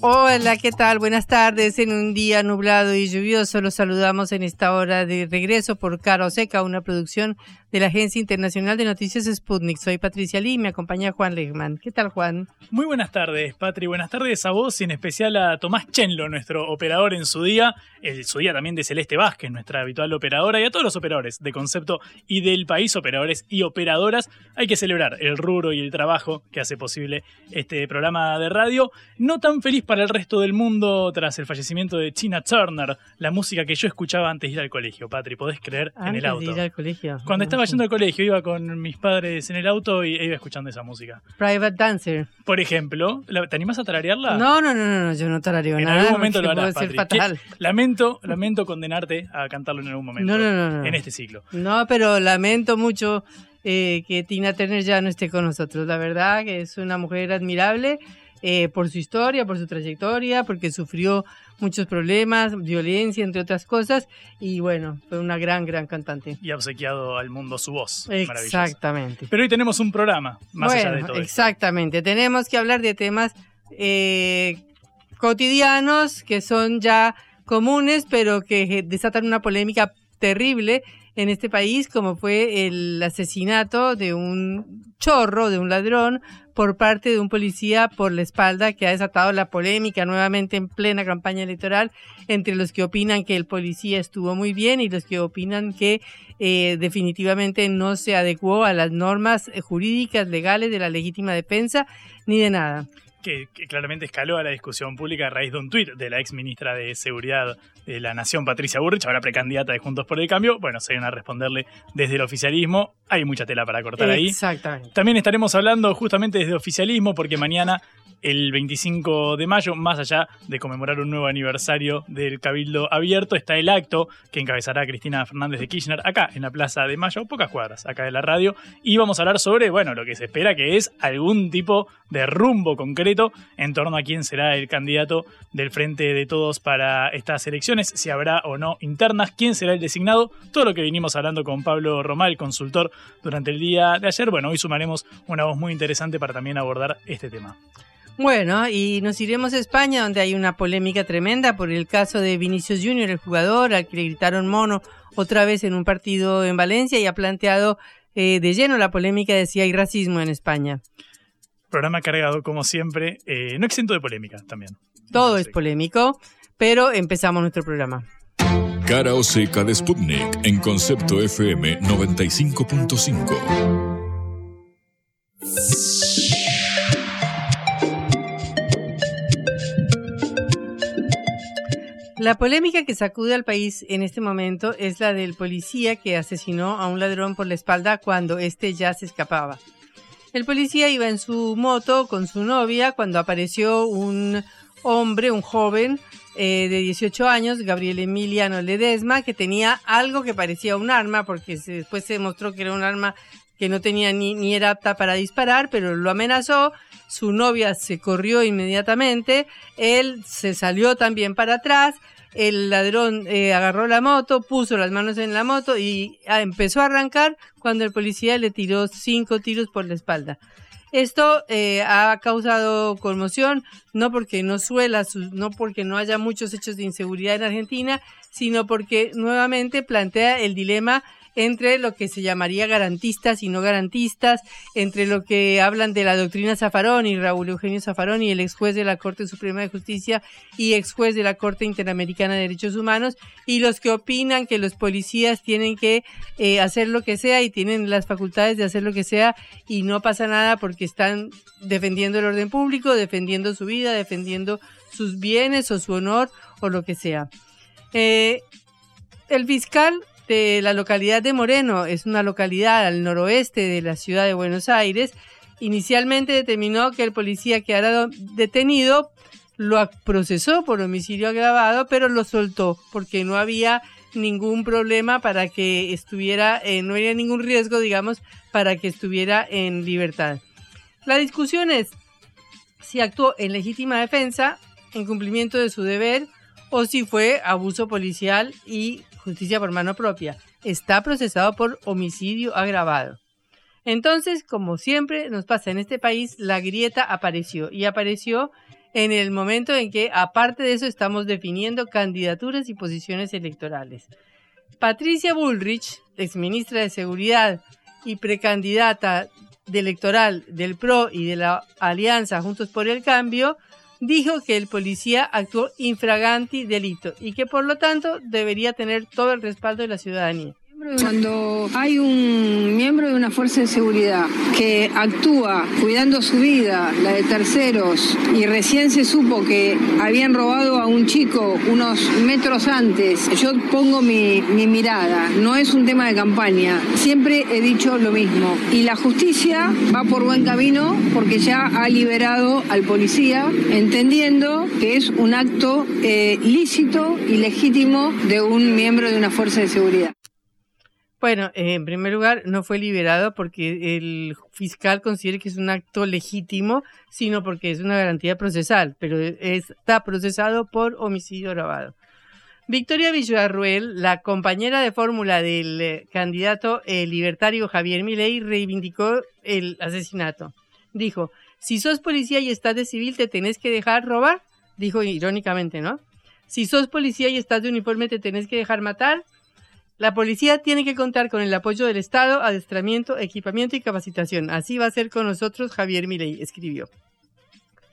Hola, ¿qué tal? Buenas tardes. En un día nublado y lluvioso los saludamos en esta hora de regreso por Caro Seca, una producción de la Agencia Internacional de Noticias Sputnik. Soy Patricia Lee y me acompaña Juan Lehmann. ¿Qué tal, Juan? Muy buenas tardes, Patri. Buenas tardes a vos y en especial a Tomás Chenlo, nuestro operador en su día, el, su día también de Celeste Vázquez, nuestra habitual operadora, y a todos los operadores de concepto y del país, operadores y operadoras. Hay que celebrar el rubro y el trabajo que hace posible este programa de radio. No tan feliz para el resto del mundo tras el fallecimiento de Tina Turner, la música que yo escuchaba antes de ir al colegio, Patri. ¿Podés creer? Antes en el auto. De ir al colegio. Cuando estaba yendo al colegio, iba con mis padres en el auto y iba escuchando esa música. Private Dancer. Por ejemplo, ¿te animás a tararearla? No, no, no, no, yo no tarareo en nada. En algún momento lo harás, Patri. fatal. Lamento, lamento condenarte a cantarlo en algún momento. No, no, no, no. En este ciclo. No, pero lamento mucho eh, que Tina Turner ya no esté con nosotros. La verdad que es una mujer admirable eh, por su historia, por su trayectoria, porque sufrió muchos problemas, violencia, entre otras cosas. Y bueno, fue una gran, gran cantante. Y ha obsequiado al mundo su voz. Exactamente. Pero hoy tenemos un programa, más bueno, allá de todo esto. exactamente. Tenemos que hablar de temas eh, cotidianos que son ya comunes, pero que desatan una polémica terrible en este país, como fue el asesinato de un chorro, de un ladrón, por parte de un policía por la espalda, que ha desatado la polémica nuevamente en plena campaña electoral entre los que opinan que el policía estuvo muy bien y los que opinan que eh, definitivamente no se adecuó a las normas eh, jurídicas legales de la legítima defensa ni de nada. Que, que claramente escaló a la discusión pública a raíz de un tuit de la ex ministra de Seguridad de la Nación, Patricia Burrich, ahora precandidata de Juntos por el Cambio. Bueno, se van a responderle desde el oficialismo. Hay mucha tela para cortar ahí. Exactamente. También estaremos hablando justamente desde oficialismo, porque mañana, el 25 de mayo, más allá de conmemorar un nuevo aniversario del Cabildo Abierto, está el acto que encabezará Cristina Fernández de Kirchner acá en la Plaza de Mayo, pocas cuadras acá de la radio, y vamos a hablar sobre, bueno, lo que se espera que es algún tipo de rumbo concreto en torno a quién será el candidato del Frente de Todos para estas elecciones, si habrá o no internas, quién será el designado, todo lo que vinimos hablando con Pablo Romal, consultor durante el día de ayer. Bueno, hoy sumaremos una voz muy interesante para también abordar este tema. Bueno, y nos iremos a España, donde hay una polémica tremenda por el caso de Vinicius Junior, el jugador al que le gritaron mono otra vez en un partido en Valencia y ha planteado eh, de lleno la polémica de si hay racismo en España. Programa cargado, como siempre, eh, no exento de polémica también. Todo es polémico, pero empezamos nuestro programa. Cara o seca de Sputnik en concepto FM 95.5. La polémica que sacude al país en este momento es la del policía que asesinó a un ladrón por la espalda cuando éste ya se escapaba. El policía iba en su moto con su novia cuando apareció un hombre, un joven eh, de 18 años, Gabriel Emiliano Ledesma, que tenía algo que parecía un arma, porque después se demostró que era un arma que no tenía ni, ni era apta para disparar, pero lo amenazó. Su novia se corrió inmediatamente, él se salió también para atrás. El ladrón eh, agarró la moto, puso las manos en la moto y ah, empezó a arrancar cuando el policía le tiró cinco tiros por la espalda. Esto eh, ha causado conmoción, no porque no suela, su- no porque no haya muchos hechos de inseguridad en Argentina, sino porque nuevamente plantea el dilema entre lo que se llamaría garantistas y no garantistas, entre lo que hablan de la doctrina Zaffaroni, Raúl Eugenio Zaffaroni, el ex juez de la Corte Suprema de Justicia y ex juez de la Corte Interamericana de Derechos Humanos, y los que opinan que los policías tienen que eh, hacer lo que sea y tienen las facultades de hacer lo que sea y no pasa nada porque están defendiendo el orden público, defendiendo su vida, defendiendo sus bienes o su honor o lo que sea. Eh, el fiscal de la localidad de Moreno, es una localidad al noroeste de la ciudad de Buenos Aires, inicialmente determinó que el policía quedara detenido, lo procesó por homicidio agravado, pero lo soltó porque no había ningún problema para que estuviera, eh, no había ningún riesgo, digamos, para que estuviera en libertad. La discusión es si actuó en legítima defensa, en cumplimiento de su deber, o si fue abuso policial y justicia por mano propia. Está procesado por homicidio agravado. Entonces, como siempre nos pasa en este país, la grieta apareció y apareció en el momento en que, aparte de eso, estamos definiendo candidaturas y posiciones electorales. Patricia Bullrich, exministra de Seguridad y precandidata electoral del PRO y de la Alianza Juntos por el Cambio, dijo que el policía actuó infraganti delito y que por lo tanto debería tener todo el respaldo de la ciudadanía. Cuando hay un miembro de una fuerza de seguridad que actúa cuidando su vida, la de terceros, y recién se supo que habían robado a un chico unos metros antes, yo pongo mi, mi mirada, no es un tema de campaña, siempre he dicho lo mismo. Y la justicia va por buen camino porque ya ha liberado al policía, entendiendo que es un acto eh, lícito y legítimo de un miembro de una fuerza de seguridad. Bueno, eh, en primer lugar, no fue liberado porque el fiscal considera que es un acto legítimo, sino porque es una garantía procesal, pero está procesado por homicidio grabado. Victoria Villarruel, la compañera de fórmula del eh, candidato eh, libertario Javier Milei, reivindicó el asesinato. Dijo, si sos policía y estás de civil, te tenés que dejar robar, dijo irónicamente, ¿no? Si sos policía y estás de uniforme, te tenés que dejar matar, la policía tiene que contar con el apoyo del Estado, adestramiento, equipamiento y capacitación. Así va a ser con nosotros Javier Milei, escribió.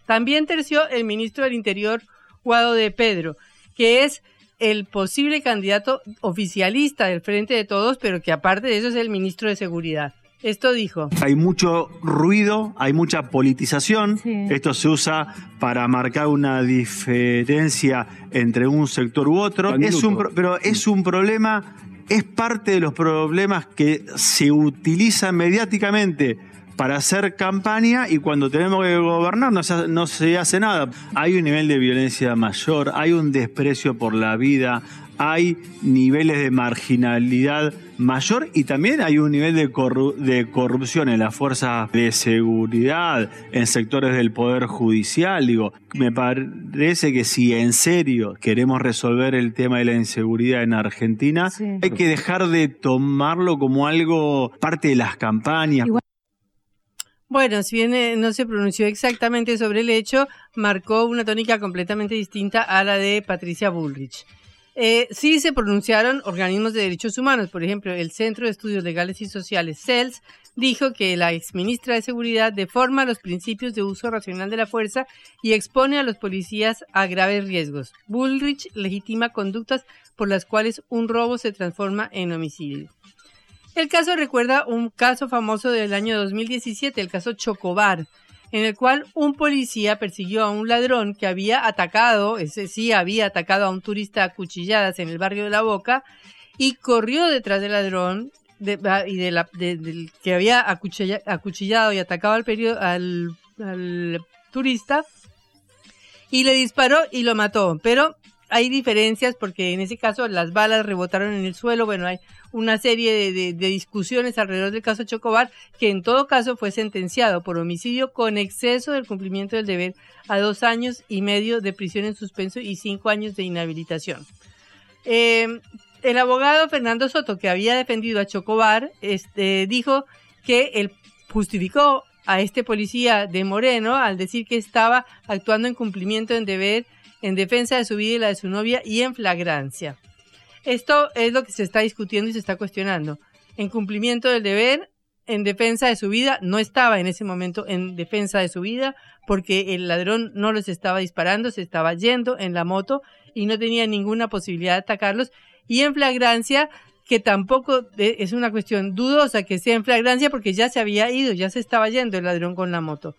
También terció el ministro del Interior, Guado de Pedro, que es el posible candidato oficialista del Frente de Todos, pero que aparte de eso es el ministro de Seguridad. Esto dijo. Hay mucho ruido, hay mucha politización. Esto se usa para marcar una diferencia entre un sector u otro. Es un, pero es un problema es parte de los problemas que se utilizan mediáticamente para hacer campaña y cuando tenemos que gobernar no se, no se hace nada. Hay un nivel de violencia mayor, hay un desprecio por la vida, hay niveles de marginalidad mayor y también hay un nivel de, de, corrupción en las fuerzas de seguridad, en sectores del Poder Judicial. Digo, me parece que si en serio queremos resolver el tema de la inseguridad en Argentina, hay que dejar de tomarlo como algo parte de las campañas. Bueno, si bien eh, no se pronunció exactamente sobre el hecho, marcó una tónica completamente distinta a la de Patricia Bullrich. Eh, sí se pronunciaron organismos de derechos humanos, por ejemplo, el Centro de Estudios Legales y Sociales, CELS, dijo que la exministra de Seguridad deforma los principios de uso racional de la fuerza y expone a los policías a graves riesgos. Bullrich legitima conductas por las cuales un robo se transforma en homicidio. El caso recuerda un caso famoso del año 2017, el caso Chocobar, en el cual un policía persiguió a un ladrón que había atacado, ese sí, había atacado a un turista a cuchilladas en el barrio de La Boca y corrió detrás del ladrón y de la, que había acuchillado y atacado al, al, al turista y le disparó y lo mató. Pero hay diferencias porque en ese caso las balas rebotaron en el suelo. Bueno, hay una serie de, discusiones alrededor del caso Chocobar, que en todo caso fue sentenciado por homicidio con exceso del cumplimiento del deber a dos años y medio de prisión en suspenso y cinco años de inhabilitación. Em, el abogado Fernando Soto, que había defendido a Chocobar, este, dijo que él justificó a este policía de Moreno al decir que estaba actuando en cumplimiento del deber en defensa de su vida y la de su novia y en flagrancia. Esto es lo que se está discutiendo y se está cuestionando. en cumplimiento del deber, en defensa de su vida, no estaba en ese momento en defensa de su vida porque el ladrón no los estaba disparando, se estaba yendo en la moto y no tenía ninguna posibilidad de atacarlos. Y en flagrancia, que tampoco es una cuestión dudosa que sea en flagrancia porque ya se había ido, ya se estaba yendo el ladrón con la moto.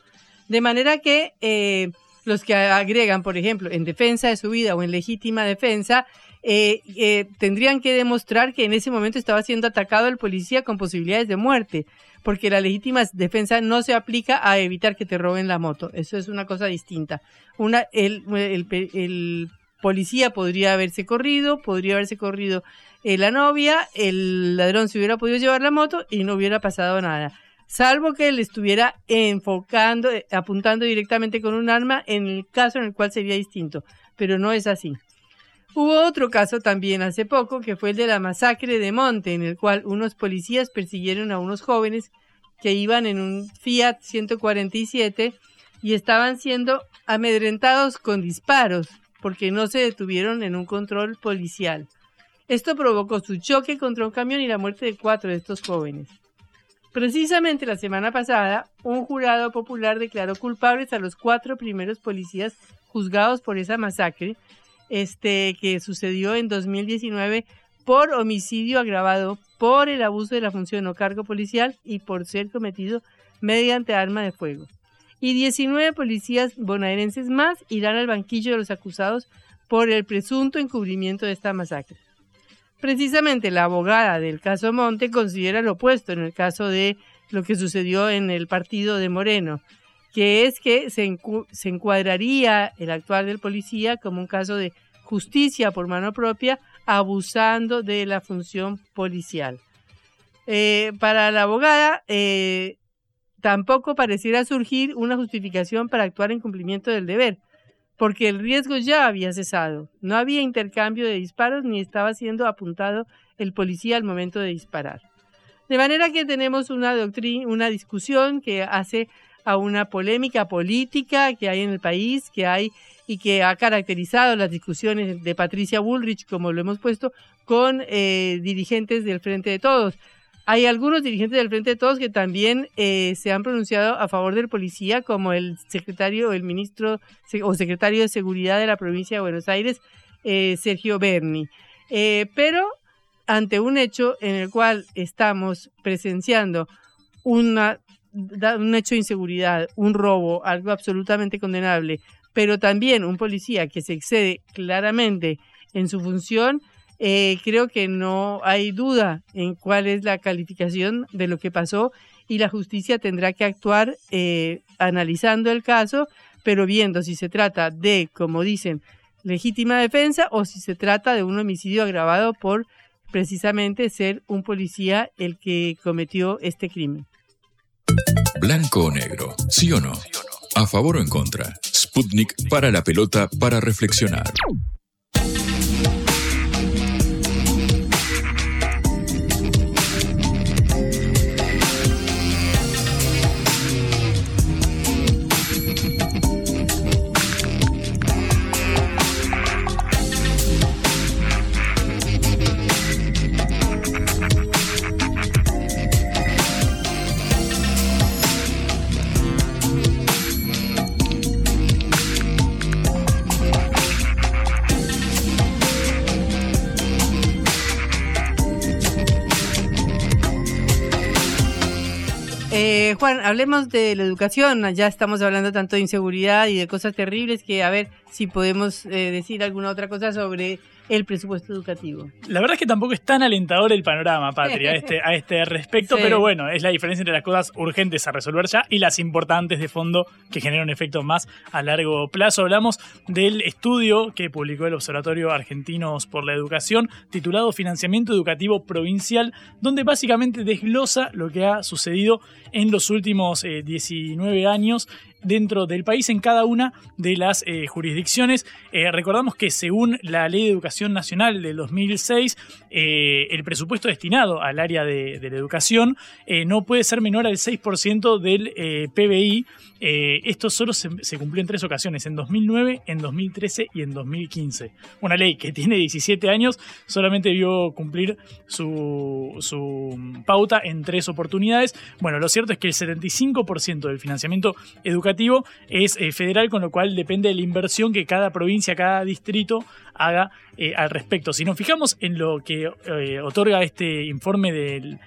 De manera que eh, los que agregan, por ejemplo, en defensa de su vida o en legítima defensa, eh, eh, tendrían que demostrar que en ese momento estaba siendo atacado el policía con posibilidades de muerte, porque la legítima defensa no se aplica a evitar que te roben la moto. Eso es una cosa distinta. Una, el, el, policía podría haberse corrido, podría haberse corrido eh, la novia, el ladrón se hubiera podido llevar la moto y no hubiera pasado nada salvo que él estuviera enfocando, apuntando directamente con un arma en el caso en el cual sería distinto, pero no es así. Hubo otro caso también hace poco, que fue el de la masacre de Monte, en el cual unos policías persiguieron a unos jóvenes que iban en un Fiat 147 y estaban siendo amedrentados con disparos porque no se detuvieron en un control policial. Esto provocó su choque contra un camión y la muerte de cuatro de estos jóvenes. Precisamente la semana pasada, un jurado popular declaró culpables a los cuatro primeros policías juzgados por esa masacre este, que sucedió en 2019 por homicidio agravado por el abuso de la función o cargo policial y por ser cometido mediante arma de fuego. Y 19 policías bonaerenses más irán al banquillo de los acusados por el presunto encubrimiento de esta masacre. Precisamente la abogada del caso Monte considera lo opuesto en el caso de lo que sucedió en el partido de Moreno, que es que se, encuadraría el actual del policía como un caso de justicia por mano propia, abusando de la función policial. Eh, para la abogada, eh, tampoco pareciera surgir una justificación para actuar en cumplimiento del deber, porque el riesgo ya había cesado. No había intercambio de disparos ni estaba siendo apuntado el policía al momento de disparar. De manera que tenemos una doctrina, una discusión que hace a una polémica política que hay en el país, que hay y que ha caracterizado las discusiones de Patricia Bullrich, como lo hemos puesto, con eh, dirigentes del Frente de Todos. Hay algunos dirigentes del Frente de Todos que también eh, se han pronunciado a favor del policía, como el secretario, el ministro o secretario de Seguridad de la provincia de Buenos Aires, eh, Sergio Berni. pero ante un hecho en el cual estamos presenciando una un hecho de inseguridad, un robo, algo absolutamente condenable, pero también un policía que se excede claramente en su función, eh, creo que no hay duda en cuál es la calificación de lo que pasó y la justicia tendrá que actuar eh, analizando el caso, pero viendo si se trata de, como dicen, legítima defensa o si se trata de un homicidio agravado por precisamente ser un policía el que cometió este crimen. Blanco o negro, sí o no. A favor o en contra. Sputnik para la pelota para reflexionar. Eh, Juan, hablemos de la educación. Ya estamos hablando tanto de inseguridad y de cosas terribles que a ver si podemos eh, decir alguna otra cosa sobre el presupuesto educativo. La verdad es que tampoco es tan alentador el panorama, Patria, a este, a este respecto, pero bueno, es la diferencia entre las cosas urgentes a resolver ya y las importantes de fondo que generan efectos más a largo plazo. Hablamos del estudio que publicó el Observatorio Argentinos por la Educación, titulado Financiamiento Educativo Provincial, donde básicamente desglosa lo que ha sucedido en los últimos 19 eh, años dentro del país en cada una de las eh, jurisdicciones. Eh, recordamos que según la Ley de Educación Nacional del 2006, eh, el presupuesto destinado al área de, la educación no puede ser menor al 6% del PBI. esto solo se, se, cumplió en tres ocasiones, en 2009, en 2013 y en 2015. Una ley que tiene 17 años solamente vio cumplir su, su pauta en tres oportunidades. Bueno, lo cierto es que el 75% del financiamiento educativo es eh, federal, con lo cual depende de la inversión que cada provincia, cada distrito haga eh, al respecto. Si nos fijamos en lo que eh, otorga este informe del,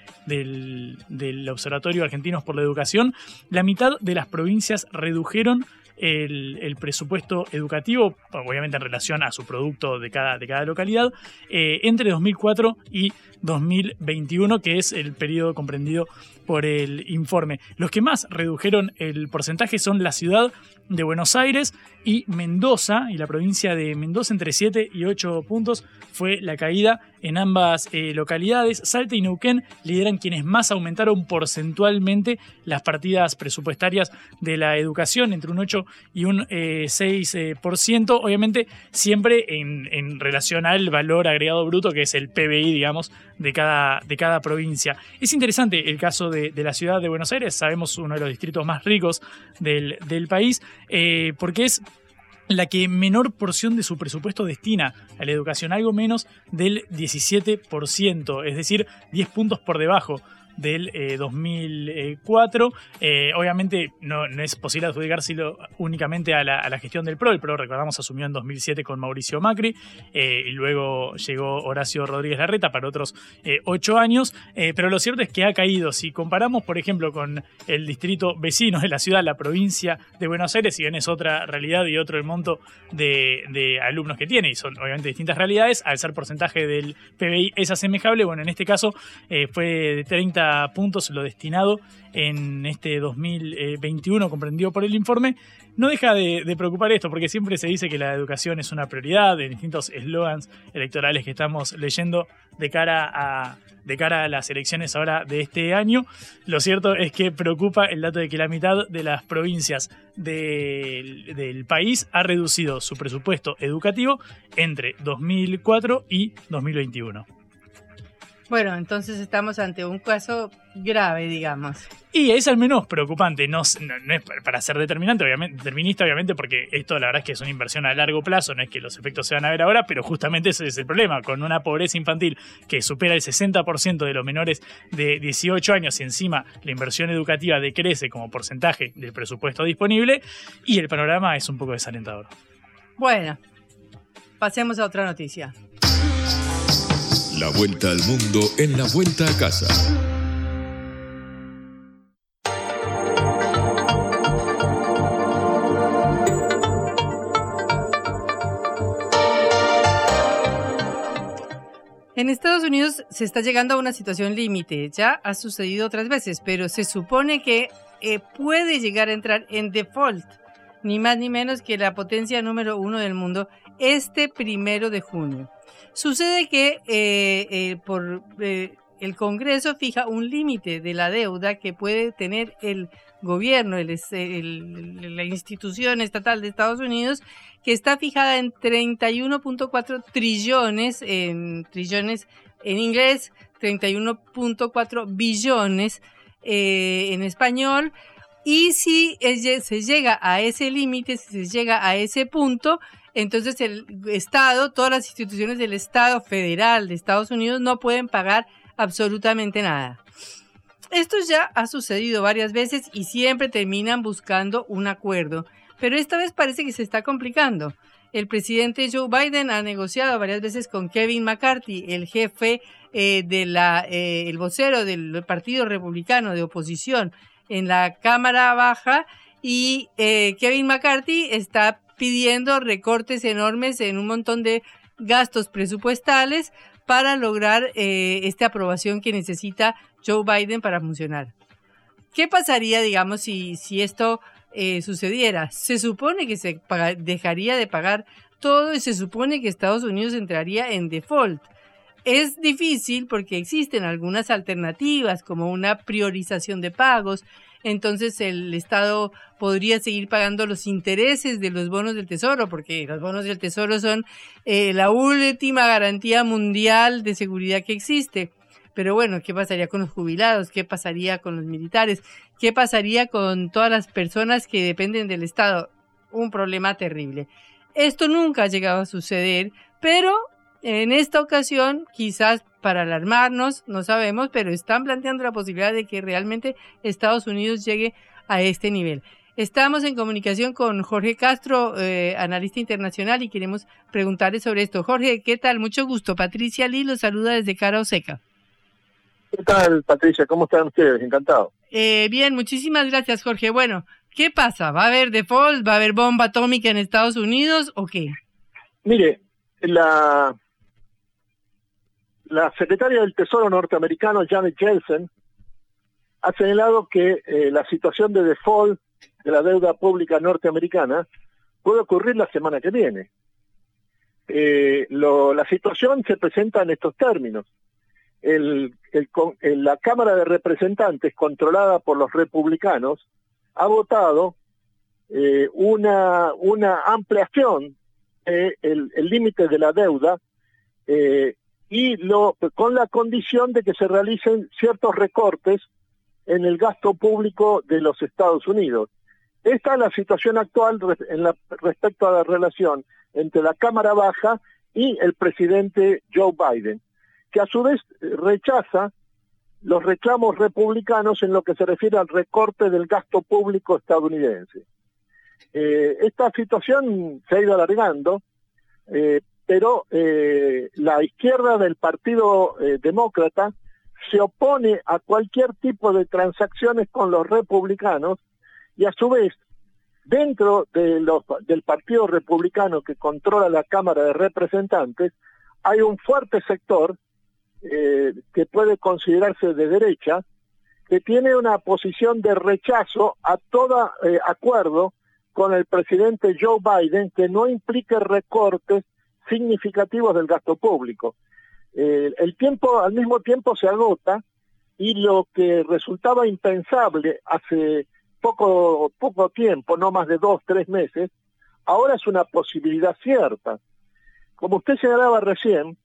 Observatorio Argentinos por la Educación, la mitad de las provincias redujeron el, presupuesto educativo, obviamente en relación a su producto de cada, de cada localidad, entre 2004 y 2021, que es el periodo comprendido por el informe. Los que más redujeron el porcentaje son la ciudad de Buenos Aires y Mendoza, y la provincia de Mendoza entre 7 y 8 puntos fue la caída en ambas eh, localidades. Salta y Neuquén lideran quienes más aumentaron porcentualmente las partidas presupuestarias de la educación, entre un 8 y un 6%, eh, obviamente siempre en, relación al valor agregado bruto, que es el PBI, digamos, de cada, de cada provincia. Es interesante el caso de, la ciudad de Buenos Aires, sabemos uno de los distritos más ricos del, país, eh, porque es la que menor porción de su presupuesto destina a la educación, algo menos del 17%, es decir, 10 puntos por debajo del 2004. Eh, eh, obviamente no, es posible adjudicárselo únicamente a la, gestión del PRO. El PRO, recordamos, asumió en 2007 con Mauricio Macri eh, y luego llegó Horacio Rodríguez Larreta para otros ocho años. pero lo cierto es que ha caído. Si comparamos, por ejemplo, con el distrito vecino de la ciudad, la provincia de Buenos Aires, si bien es otra realidad y otro el monto de, de alumnos que tiene, y son obviamente distintas realidades, al ser porcentaje del PBI es asemejable, bueno, en este caso fue de 30 puntos lo destinado en este 2021 comprendido por el informe, no deja de, preocupar esto, porque siempre se dice que la educación es una prioridad en distintos eslogans electorales que estamos leyendo de cara a de cara a las elecciones ahora de este año. Lo cierto es que preocupa el dato de que la mitad de las provincias del país ha reducido su presupuesto educativo entre 2004 y 2021. Bueno, entonces estamos ante un caso grave, digamos. Y es al menos preocupante, no, es para ser determinante, obviamente, determinista, obviamente, porque esto la verdad es que es una inversión a largo plazo, no es que los efectos se van a ver ahora, pero justamente ese es el problema, con una pobreza infantil que supera el 60% de los menores de 18 años y encima la inversión educativa decrece como porcentaje del presupuesto disponible y el panorama es un poco desalentador. Bueno, pasemos a otra noticia. La vuelta al mundo en la vuelta a casa. En Estados Unidos se está llegando a una situación límite, ya ha sucedido otras veces, pero se supone que eh, puede llegar a entrar en default, ni más ni menos que la potencia número uno del mundo, este primero de junio. Sucede que eh, eh, por eh, el Congreso fija un límite de la deuda que puede tener el gobierno, la institución estatal de Estados Unidos, que está fijada en 31.4 trillones, en trillones en inglés, 31.4 billones en español. Y si se llega a ese límite, si se llega a ese punto, entonces el Estado, todas las instituciones del Estado federal de Estados Unidos no pueden pagar absolutamente nada. Esto ya ha sucedido varias veces y siempre terminan buscando un acuerdo, pero esta vez parece que se está complicando. El presidente Joe Biden ha negociado varias veces con Kevin McCarthy, el jefe eh, eh, vocero del Partido Republicano de oposición en la Cámara Baja, y eh, Kevin McCarthy está pidiendo recortes enormes en un montón de gastos presupuestales para lograr eh, esta aprobación que necesita Joe Biden para funcionar. ¿Qué pasaría, digamos, si, esto eh, sucediera? Se supone que se dejaría de pagar todo y se supone que Estados Unidos entraría en default. Es difícil porque existen algunas alternativas como una priorización de pagos, entonces el Estado podría seguir pagando los intereses de los bonos del Tesoro, porque los bonos del Tesoro son eh, la última garantía mundial de seguridad que existe. Pero bueno, ¿qué pasaría con los jubilados? ¿Qué pasaría con los militares? ¿Qué pasaría con todas las personas que dependen del Estado? Un problema terrible. Esto nunca ha llegado a suceder, pero en esta ocasión, quizás para alarmarnos, no sabemos, pero están planteando la posibilidad de que realmente Estados Unidos llegue a este nivel. Estamos en comunicación con Jorge Castro, eh, analista internacional, y queremos preguntarle sobre esto. Jorge, ¿qué tal? Mucho gusto. Patricia Lee los saluda desde Cara Seca. ¿Qué tal, Patricia? ¿Cómo están ustedes? Encantado. Eh, bien, muchísimas gracias, Jorge. Bueno, ¿qué pasa? ¿Va a haber default? ¿Va a haber bomba atómica en Estados Unidos o qué? Mire, la la secretaria del Tesoro norteamericano, Janet Yellen, ha señalado que eh, la situación de default de la deuda pública norteamericana puede ocurrir la semana que viene. Eh, la situación se presenta en estos términos. la Cámara de Representantes, controlada por los republicanos, ha votado eh, una, una ampliación del límite de la deuda y lo, con la condición de que se realicen ciertos recortes en el gasto público de los Estados Unidos. Esta es la situación actual en respecto a la relación entre la Cámara Baja y el presidente Joe Biden, que a su vez rechaza los reclamos republicanos en lo que se refiere al recorte del gasto público estadounidense. Eh, esta situación se ha ido alargando, eh, pero eh, la izquierda del Partido eh, Demócrata se opone a cualquier tipo de transacciones con los republicanos y a su vez dentro de los, del Partido Republicano que controla la Cámara de Representantes hay un fuerte sector eh, que puede considerarse de derecha que tiene una posición de rechazo a todo acuerdo con el presidente Joe Biden que no implique recortes significativos del gasto público. El tiempo al mismo tiempo se agota y lo que resultaba impensable hace poco, poco tiempo, no más de dos, tres meses, ahora es una posibilidad cierta. Como usted señalaba recién,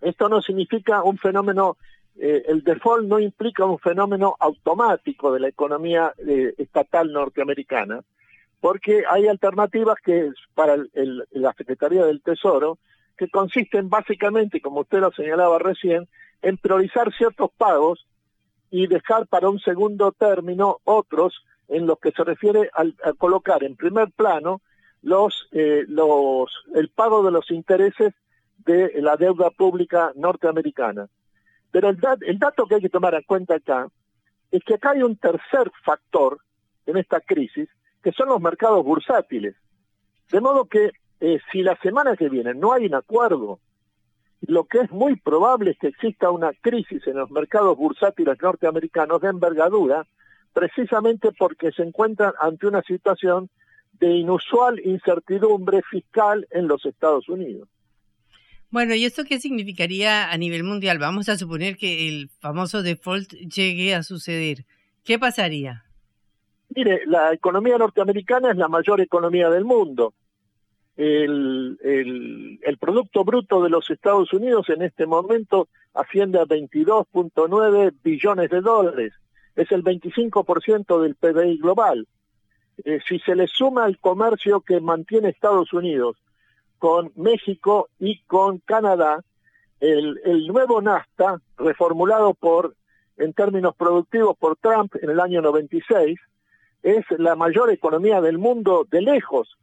esto no significa un fenómeno, eh, el default no implica un fenómeno automático de la economía eh, estatal norteamericana, porque hay alternativas que para la Secretaría del Tesoro que consisten básicamente, como usted lo señalaba recién, en priorizar ciertos pagos y dejar para un segundo término otros en los que se refiere a colocar en primer plano los, eh, los, el pago de los intereses de la deuda pública norteamericana. Pero el, el dato que hay que tomar en cuenta acá es que acá hay un tercer factor en esta crisis, que son los mercados bursátiles. De modo que eh, si la semana que viene no hay un acuerdo, lo que es muy probable es que exista una crisis en los mercados bursátiles norteamericanos de envergadura, precisamente porque se encuentran ante una situación de inusual incertidumbre fiscal en los Estados Unidos. Bueno, ¿y esto qué significaría a nivel mundial? Vamos a suponer que el famoso default llegue a suceder. ¿Qué pasaría? Mire, la economía norteamericana es la mayor economía del mundo. El, el, Producto Bruto de los Estados Unidos en este momento asciende a 22.9 billones de dólares. Es el 25% del PBI global. Eh, si se le suma el comercio que mantiene Estados Unidos con México y con Canadá, el, el nuevo NAFTA, reformulado por, en términos productivos por Trump en el año 96, es la mayor economía del mundo de lejos.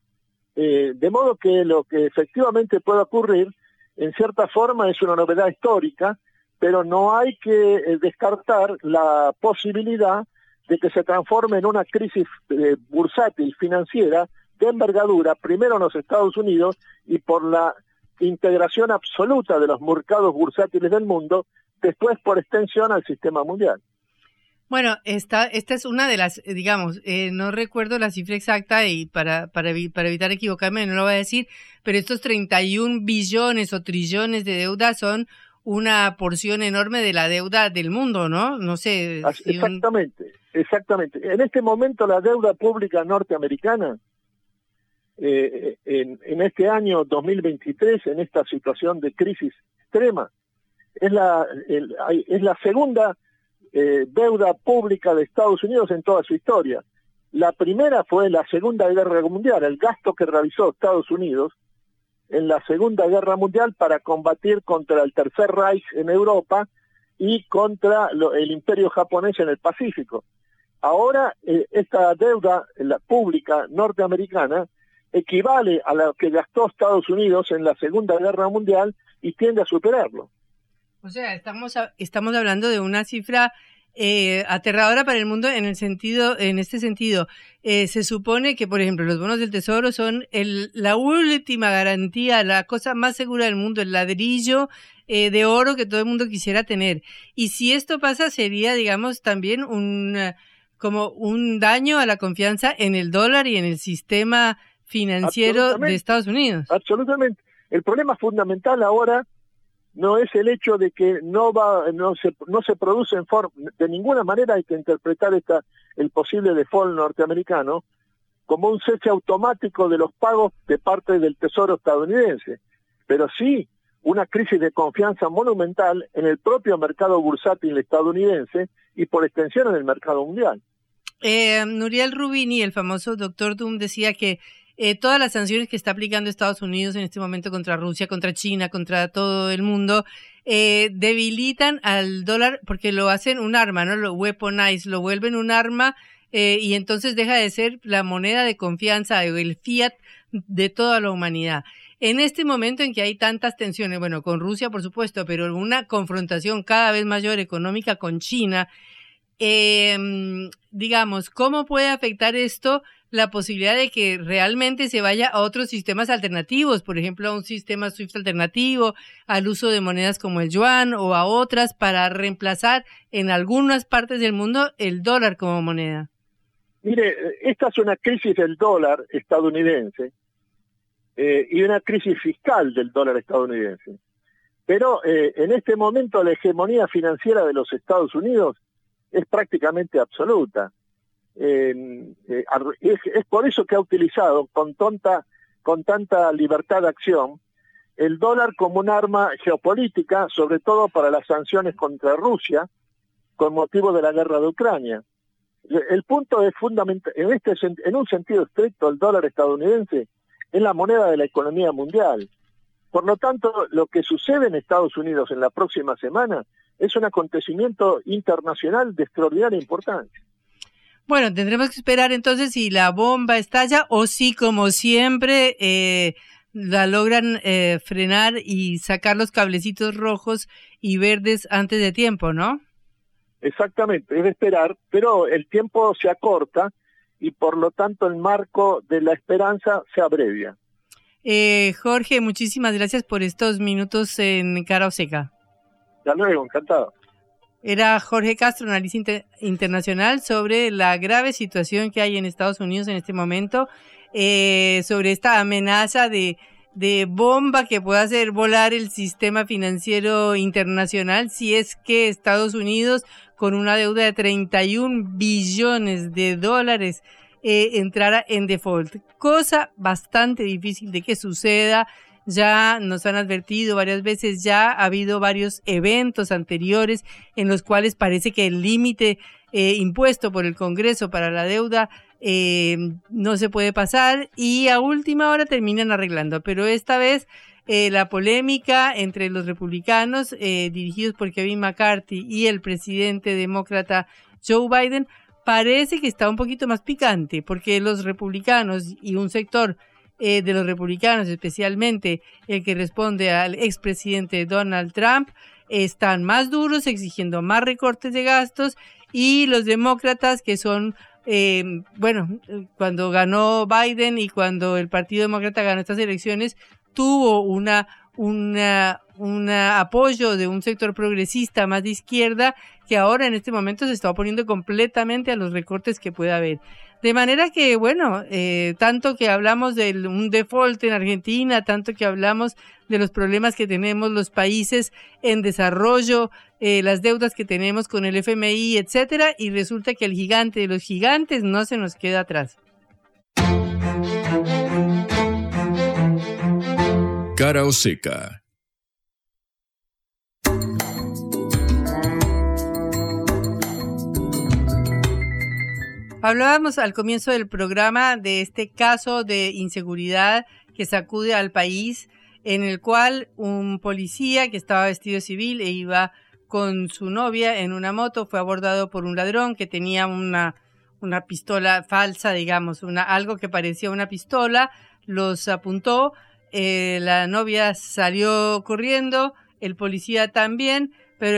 Eh, de modo que lo que efectivamente puede ocurrir, en cierta forma, es una novedad histórica, pero no hay que eh, descartar la posibilidad de que se transforme en una crisis eh, bursátil financiera de envergadura, primero en los Estados Unidos y por la integración absoluta de los mercados bursátiles del mundo, después por extensión al sistema mundial. Bueno, esta, esta es una de las, eh, digamos, eh, no recuerdo la cifra exacta y para, para, para evitar equivocarme no lo voy a decir, pero estos 31 billones o trillones de deuda son una porción enorme de la deuda del mundo, ¿no? No sé. Exactamente. Exactamente. En este momento la deuda pública norteamericana, eh, en, en, este año 2023, en esta situación de crisis extrema, es la, el, es la segunda eh, deuda pública de Estados Unidos en toda su historia. La primera fue la Segunda Guerra Mundial, el gasto que realizó Estados Unidos en la Segunda Guerra Mundial para combatir contra el Tercer Reich en Europa y contra lo, el Imperio japonés en el Pacífico. Ahora eh, esta deuda la pública norteamericana equivale a lo que gastó Estados Unidos en la Segunda Guerra Mundial y tiende a superarlo. O sea, estamos, estamos hablando de una cifra eh, aterradora para el mundo en el sentido, en este sentido. Eh, se supone que, por ejemplo, los bonos del tesoro son el, la última garantía, la cosa más segura del mundo, el ladrillo eh, de oro que todo el mundo quisiera tener. Y si esto pasa, sería, digamos, también un como un daño a la confianza en el dólar y en el sistema financiero de Estados Unidos. Absolutamente. El problema fundamental ahora no es el hecho de que no va no se no se produce en forma de ninguna manera hay que interpretar esta el posible default norteamericano como un cese automático de los pagos de parte del Tesoro estadounidense, pero sí una crisis de confianza monumental en el propio mercado bursátil estadounidense y por extensión en el mercado mundial. Eh, Nuriel Rubini, el famoso doctor Doom, decía que eh, todas las sanciones que está aplicando Estados Unidos en este momento contra Rusia, contra China, contra todo el mundo, eh, debilitan al dólar porque lo hacen un arma, ¿no? Lo weaponize, lo vuelven un arma eh, y entonces deja de ser la moneda de confianza el fiat de toda la humanidad. En este momento en que hay tantas tensiones, bueno, con Rusia por supuesto, pero una confrontación cada vez mayor económica con China, digamos, ¿cómo puede afectar esto la posibilidad de que realmente se vaya a otros sistemas alternativos, por ejemplo, a un sistema SWIFT alternativo, al uso de monedas como el yuan o a otras para reemplazar en algunas partes del mundo el dólar como moneda? Mire, esta es una crisis del dólar estadounidense eh, y una crisis fiscal del dólar estadounidense. Pero eh, en este momento la hegemonía financiera de los Estados Unidos es prácticamente absoluta. Eh, es, por eso que ha utilizado con, tonta, con tanta libertad de acción el dólar como un arma geopolítica, sobre todo para las sanciones contra Rusia, con motivo de la guerra de Ucrania. El punto es fundamental, en, este, en un sentido estricto, el dólar estadounidense es la moneda de la economía mundial. Por lo tanto, lo que sucede en Estados Unidos en la próxima semana es un acontecimiento internacional de extraordinaria importancia. Bueno, tendremos que esperar entonces si la bomba estalla o si, como siempre, eh, la logran eh, frenar y sacar los cablecitos rojos y verdes antes de tiempo, ¿no? Exactamente, es de esperar, pero el tiempo se acorta y por lo tanto el marco de la esperanza se abrevia. Eh, Jorge, muchísimas gracias por estos minutos en Cara Seca. Hasta luego, encantado. Era Jorge Castro, analista internacional, sobre la grave situación que hay en Estados Unidos en este momento, eh, sobre esta amenaza de, bomba que pueda hacer volar el sistema financiero internacional si es que Estados Unidos, con una deuda de 31 billones de dólares, eh, entrara en default. Cosa bastante difícil de que suceda ya nos han advertido varias veces, ya ha habido varios eventos anteriores en los cuales parece que el límite eh, impuesto por el Congreso para la deuda eh, no se puede pasar y a última hora terminan arreglando, pero esta vez eh, la polémica entre los republicanos dirigidos por Kevin McCarthy y el presidente demócrata Joe Biden parece que está un poquito más picante porque los republicanos y un sector eh, de los republicanos, especialmente el que responde al expresidente Donald Trump, están más duros exigiendo más recortes de gastos y los demócratas que son eh, bueno, cuando ganó Biden y cuando el Partido Demócrata ganó estas elecciones, tuvo una, una, un apoyo de un sector progresista más de izquierda que ahora en este momento se está oponiendo completamente a los recortes que pueda haber. De manera que, bueno, eh, tanto que hablamos de un default en Argentina, tanto que hablamos de los problemas que tenemos los países en desarrollo, eh, las deudas que tenemos con el FMI, etcétera, y resulta que el gigante de los gigantes no se nos queda atrás. Cara o seca. Hablábamos al comienzo del programa de este caso de inseguridad que sacude al país, en el cual un policía que estaba vestido civil e iba con su novia en una moto fue abordado por un ladrón que tenía una, una pistola falsa, digamos, una, algo que parecía una pistola, los apuntó, eh, la novia salió corriendo, el policía también, pero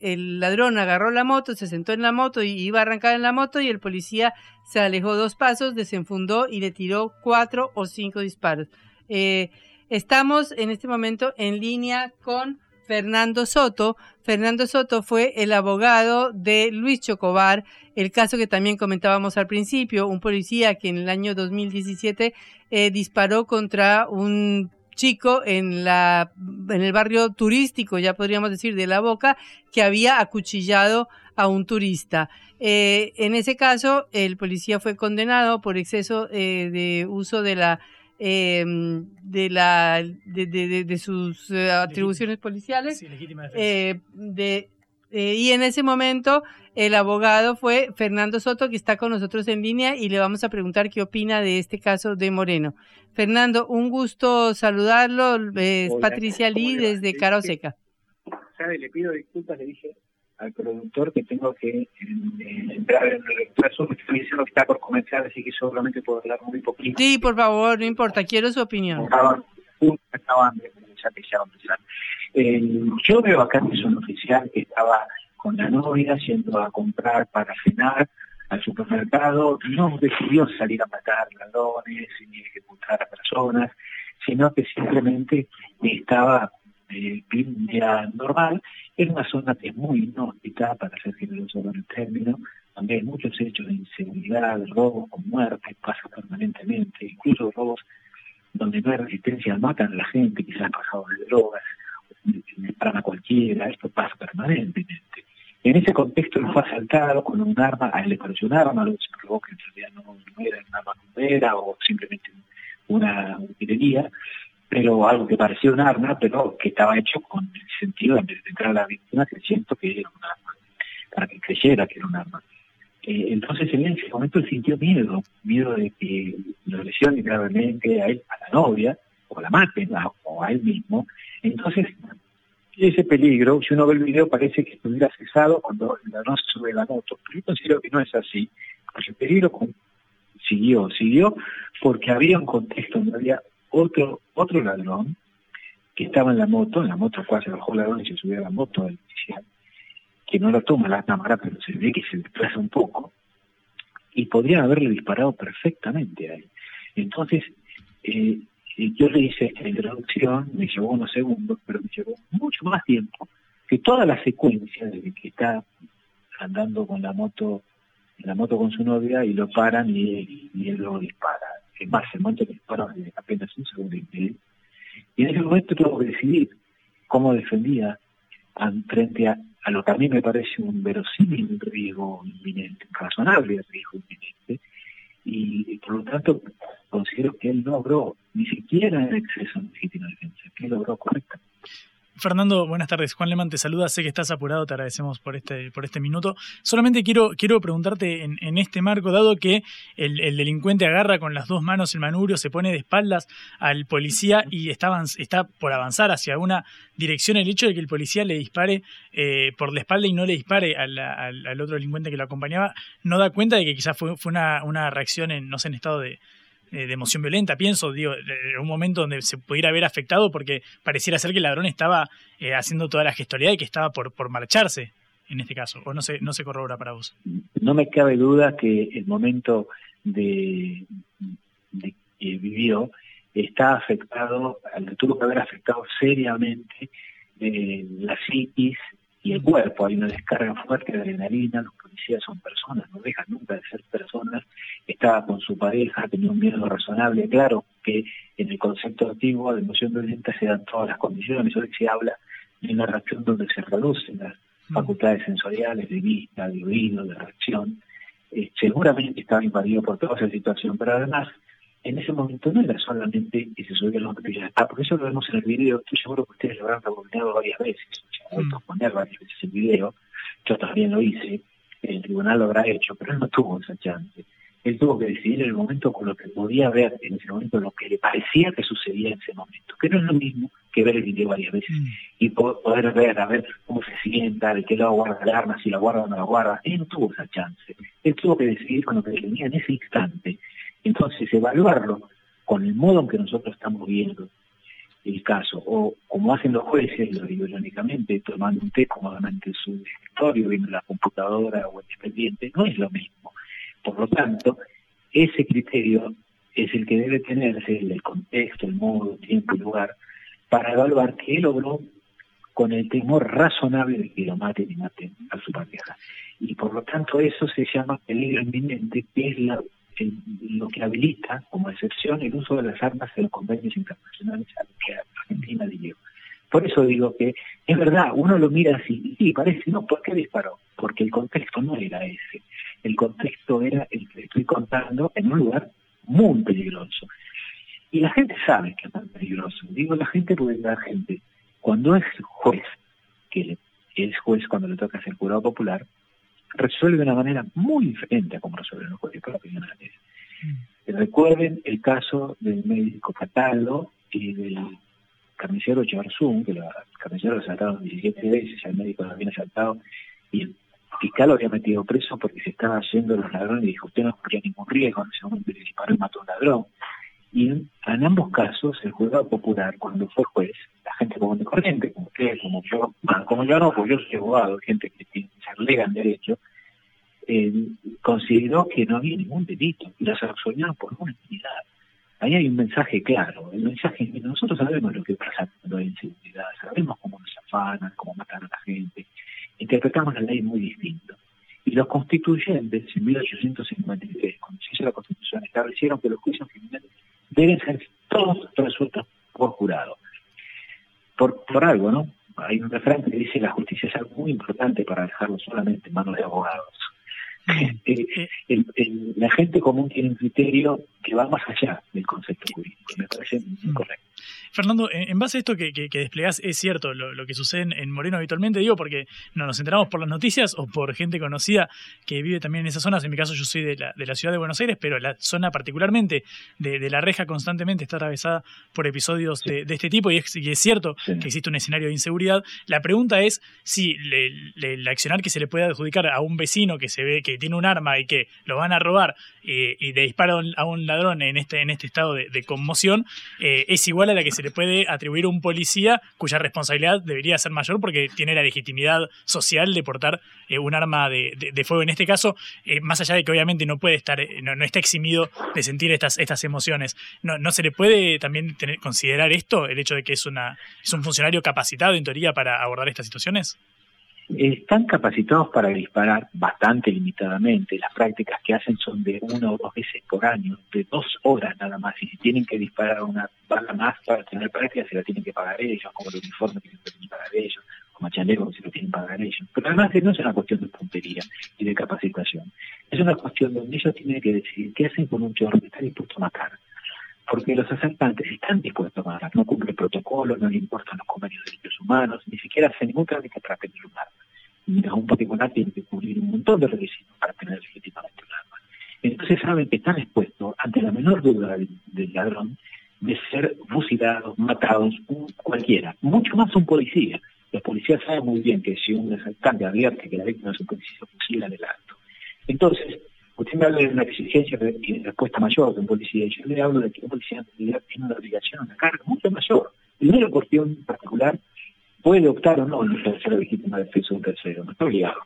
el, ladrón agarró la moto, se sentó en la moto y iba a arrancar en la moto y el policía se alejó dos pasos, desenfundó y le tiró cuatro o cinco disparos. Eh, estamos en este momento en línea con Fernando Soto. Fernando Soto fue el abogado de Luis Chocobar, el caso que también comentábamos al principio, un policía que en el año 2017 eh, disparó contra un chico en, la, en el barrio turístico, ya podríamos decir, de La Boca, que había acuchillado a un turista. Eh, en ese caso, el policía fue condenado por exceso eh, de uso de la eh, de la de, de, sus atribuciones policiales de eh, y en ese momento el abogado fue Fernando Soto, que está con nosotros en línea y le vamos a preguntar qué opina de este caso de Moreno. Fernando, un gusto saludarlo. Es Patricia Lee desde Caro Seca. ¿Sabe? Le pido disculpas, le dije al productor que tengo que entrar en el retraso, me estoy diciendo que está por comenzar, así que solamente puedo hablar muy poquito. Sí, por favor, no importa, quiero su opinión. Acaban de que. Eh, yo veo acá que es un oficial que estaba con la novia yendo a comprar para cenar al supermercado, no decidió salir a matar ladrones ni ejecutar a personas, sino que simplemente estaba eh, día normal en una zona que es muy inhóspita, para ser generoso con el término, también muchos hechos de inseguridad, robos con muerte, pasa permanentemente, incluso robos donde no hay resistencia matan a la gente, quizás pasado de drogas, para cualquiera, esto pasa permanentemente. En ese contexto él fue asaltado con un arma, a él le pareció un arma, lo que se probó que en realidad no, era un arma o simplemente una utilería, pero algo que parecía un arma, pero que estaba hecho con el sentido de entrar a la víctima creyendo que era un arma, para que creyera que era un arma. Eh, entonces en ese momento él sintió miedo, miedo de que lo lesione gravemente a él, a la novia, o la maten, o a él mismo. Entonces ese peligro, si uno ve el video, parece que estuviera cesado cuando ladrón se sube la moto. Pero yo considero que no es así, porque el peligro siguió, siguió, porque había un contexto donde había otro, otro ladrón que estaba en la moto, en la moto cual se bajó el ladrón y se subió a la moto del oficial, que no lo toma la cámara, pero se ve que se desplaza un poco, y podrían haberle disparado perfectamente a él. Entonces, eh, yo le hice esta introducción, me llevó unos segundos, pero me llevó mucho más tiempo que toda la secuencia de que está andando con la moto, la moto con su novia y lo paran y, él lo dispara. Es más, el momento que dispara apenas un segundo y medio. Y en ese momento tuvo que decidir cómo defendía frente a, a, lo que a mí me parece un verosímil riesgo inminente, razonable riesgo inminente, y, por lo tanto considero que él logró ni siquiera en exceso legítima defensa, que él logró correctamente. Fernando, buenas tardes. Juan Leman te saluda. Sé que estás apurado, te agradecemos por este, por este minuto. Solamente quiero, quiero preguntarte en, este marco, dado que el, delincuente agarra con las dos manos el manubrio, se pone de espaldas al policía y está, está por avanzar hacia una dirección, el hecho de que el policía le dispare eh, por la espalda y no le dispare al, al, otro delincuente que lo acompañaba, no da cuenta de que quizás fue, fue una, una reacción en, no sé, en estado de, eh, de emoción violenta, pienso, digo, en un momento donde se pudiera haber afectado porque pareciera ser que el ladrón estaba eh, haciendo toda la gestoría y que estaba por, por marcharse en este caso, o no se, no se corrobora para vos. No me cabe duda que el momento de, que vivió está afectado, tuvo que haber afectado seriamente eh, la psiquis y el cuerpo, hay una descarga fuerte de adrenalina, los policías son personas, no dejan nunca de ser personas, estaba con su pareja, tenía un miedo razonable, claro que en el concepto antiguo de emoción violenta se dan todas las condiciones, hoy se habla de una reacción donde se reducen las facultades sensoriales de vista, de oído, de reacción, eh, seguramente estaba invadido por toda esa situación, pero además en ese momento no era solamente que se subía los ya está, porque eso lo vemos en el video, estoy seguro que ustedes lo habrán rebobinado varias veces, o sea, poner varias veces el video, yo también lo hice, el tribunal lo habrá hecho, pero él no tuvo esa chance. Él tuvo que decidir en el momento con lo que podía ver en ese momento, lo que le parecía que sucedía en ese momento, que no es lo mismo que ver el video varias veces y poder ver, a ver cómo se sienta, de qué lado guarda el arma, si la guarda o no la guarda. Él no tuvo esa chance. Él tuvo que decidir con lo que tenía en ese instante entonces, evaluarlo con el modo en que nosotros estamos viendo el caso, o como hacen los jueces, lo digo irónicamente, tomando un té cómodamente en su escritorio, viendo la computadora o el expediente, no es lo mismo. Por lo tanto, ese criterio es el que debe tenerse, el contexto, el modo, el tiempo y lugar, para evaluar qué logró con el temor razonable de que lo maten y maten a su pareja. Y por lo tanto eso se llama peligro inminente, que es lo que habilita como excepción el uso de las armas en los convenios internacionales a los que Argentina dio. Por eso digo que es verdad, uno lo mira así, y parece, no, ¿por qué disparó? Porque el contexto no era ese. El contexto era el que estoy contando en un lugar muy peligroso. Y la gente sabe que es tan peligroso. Digo la gente porque la gente, cuando es juez, que es juez cuando le toca ser jurado popular, resuelve de una manera muy diferente a como resuelven los jueces profesionales. Mm. Recuerden el caso del médico Cataldo y del carnicero Charzún, que el carnicero lo asaltaron 17 veces, el médico lo había asaltado, y el fiscal lo había metido preso porque se estaba haciendo los ladrones y dijo, usted no corría ningún riesgo, en ese momento le disparó y mató a un ladrón. Y en, ambos casos, el juzgado popular, cuando fue juez, la gente común de corriente, como usted, como yo, como yo no, porque yo soy abogado, gente que se lega en derecho, eh, consideró que no había ningún delito y las absolvieron por una impunidad. Ahí hay un mensaje claro. El mensaje es nosotros sabemos lo que pasa cuando hay inseguridad, sabemos cómo nos afanan, cómo matan a la gente. Interpretamos la ley muy distinto. Y los constituyentes, en 1853, cuando se hizo la Constitución, establecieron que los juicios criminales deben ser todos resueltos por jurado. Por, por algo, ¿no? Hay un refrán que dice la justicia es algo muy importante para dejarlo solamente en manos de abogados. Eh, la gente común tiene un criterio que va más allá del concepto jurídico, me parece mm. Fernando, en base a esto que, que, desplegás, es cierto lo, que sucede en Moreno habitualmente, digo, porque no nos enteramos por las noticias o por gente conocida que vive también en esas zonas. En mi caso, yo soy de la, de la ciudad de Buenos Aires, pero la zona particularmente de, la reja constantemente está atravesada por episodios de, este tipo y es, es cierto que existe un escenario de inseguridad. La pregunta es si el accionar que se le puede adjudicar a un vecino que se ve que tiene un arma y que lo van a robar eh, y le dispara a un ladrón en este, en este estado de, conmoción eh, es igual a la que se le puede atribuir un policía cuya responsabilidad debería ser mayor porque tiene la legitimidad social de portar eh, un arma de, fuego. En este caso, más allá de que obviamente no puede estar, no, está eximido de sentir estas, estas emociones, no, no se le puede también considerar esto, el hecho de que es, una, es un funcionario capacitado en teoría para abordar estas situaciones están capacitados para disparar bastante limitadamente. Las prácticas que hacen son de una o dos veces por año, de dos horas nada más. Y si tienen que disparar una bala más para tener práctica, se la tienen que pagar ellos, como el uniforme que se tienen que pagar ellos, como a chaleco que se lo tienen que pagar ellos. Pero además no es una cuestión de puntería y de capacitación. Es una cuestión donde ellos tienen que decidir qué hacen con un chorro que está dispuesto a matar porque los asaltantes están dispuestos a matar, no cumplen protocolo, no le importan los convenios de derechos humanos, ni siquiera hacen ningún trámite para tener un arma un particular tiene que cubrir un montón de requisitos para tener legítimamente un arma. Entonces saben que están expuestos ante la menor duda del, ladrón de ser fusilados, matados, cualquiera, mucho más un policía. Los policías saben muy bien que si un asaltante advierte que la víctima es un policía, fusila el. Entonces, usted me habla de una exigencia y respuesta mayor de un policía, yo le hablo de que un policía tiene una obligación, una carga mucho mayor. Primero, cuestión particular puede optar o no en ser legítima defensa de un tercero, no está obligado.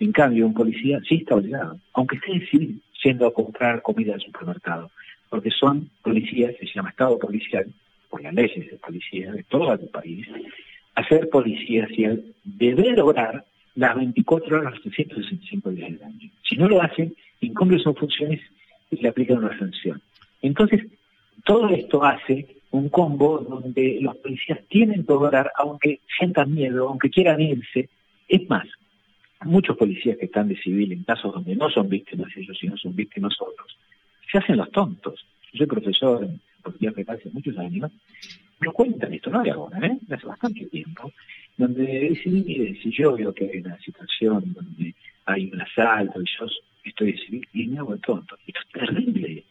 En cambio, un policía sí está obligado, aunque esté civil, yendo a comprar comida al supermercado, porque son policías, se llama Estado policial, por las leyes de policía de todo el país, a ser policías y al deber obrar las 24 horas, los 365 días del año. Si no lo hacen, incumplen sus funciones y le aplican una sanción. Entonces, todo esto hace un combo donde los policías tienen que obrar, aunque sientan miedo, aunque quieran irse. Es más, muchos policías que están de civil en casos donde no son víctimas ellos, sino son víctimas otros, se hacen los tontos. Yo soy profesor en policía federal hace muchos años, me cuentan esto, no de ahora, ¿eh? hace bastante tiempo, donde dicen, mire, si yo veo que hay una situación donde hay un asalto y yo estoy civil y me hago el tonto. Esto es terrible,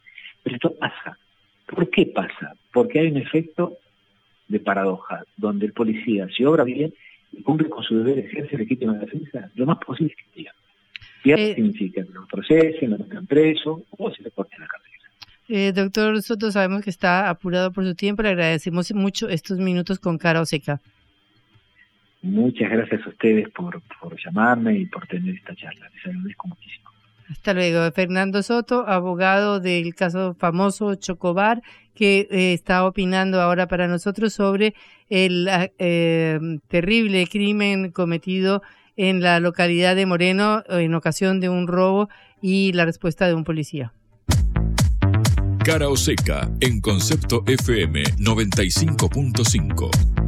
pero esto pasa. ¿Por qué pasa? Porque hay un efecto de paradoja, donde el policía, si obra bien y cumple con su deber, ejerce legítima defensa, lo más posible que pierde. Eh, significa que lo procesen, lo metan preso o se le corten la cartera. Eh, doctor Soto, sabemos que está apurado por su tiempo, le agradecemos mucho estos minutos con cara o seca. Muchas gracias a ustedes por, por llamarme y por tener esta charla. Les agradezco muchísimo. Hasta luego. Fernando Soto, abogado del caso famoso Chocobar, que eh, está opinando ahora para nosotros sobre el eh, terrible crimen cometido en la localidad de Moreno en ocasión de un robo y la respuesta de un policía. Cara o seca en concepto FM 95.5.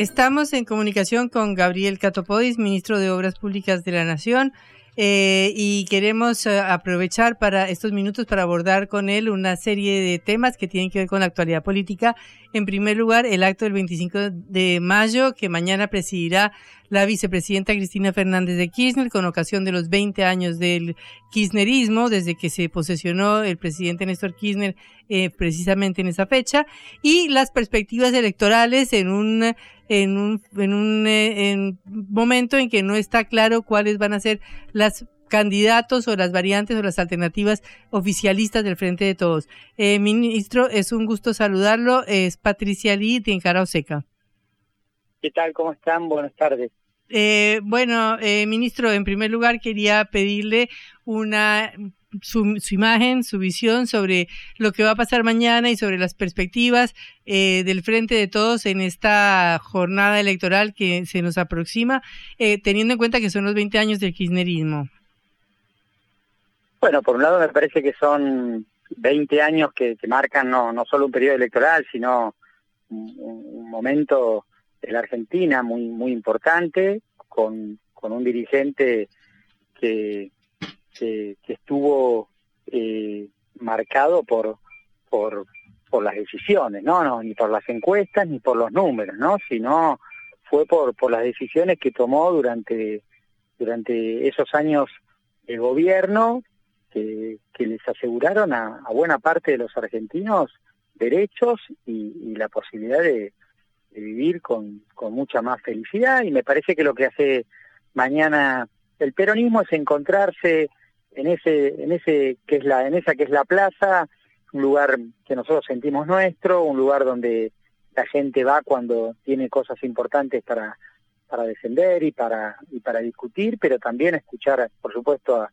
Estamos en comunicación con Gabriel Catopodis, ministro de Obras Públicas de la Nación. Eh, y queremos eh, aprovechar para estos minutos para abordar con él una serie de temas que tienen que ver con la actualidad política. En primer lugar, el acto del 25 de mayo que mañana presidirá la vicepresidenta Cristina Fernández de Kirchner con ocasión de los 20 años del kirchnerismo, desde que se posesionó el presidente Néstor Kirchner eh, precisamente en esa fecha, y las perspectivas electorales en un en un, en un en momento en que no está claro cuáles van a ser las candidatos o las variantes o las alternativas oficialistas del Frente de Todos. Eh, ministro, es un gusto saludarlo. Es Patricia Lee de Encara Seca. ¿Qué tal? ¿Cómo están? Buenas tardes. Eh, bueno, eh, ministro, en primer lugar quería pedirle una su, imagen, su visión sobre lo que va a pasar mañana y sobre las perspectivas eh, del frente de todos en esta jornada electoral que se nos aproxima, eh, teniendo en cuenta que son los 20 años del kirchnerismo. Bueno, por un lado me parece que son 20 años que, marcan no, no solo un periodo electoral, sino un, momento de la Argentina muy, muy importante, con, con un dirigente que, que, estuvo eh, marcado por, por, las decisiones, ¿no? ¿no? Ni por las encuestas ni por los números, ¿no? Sino fue por, por las decisiones que tomó durante, durante esos años de gobierno que, que les aseguraron a, buena parte de los argentinos derechos y, la posibilidad de, vivir con, con mucha más felicidad y me parece que lo que hace mañana el peronismo es encontrarse en ese en ese que es la en esa que es la plaza un lugar que nosotros sentimos nuestro un lugar donde la gente va cuando tiene cosas importantes para para defender y para y para discutir pero también escuchar por supuesto a,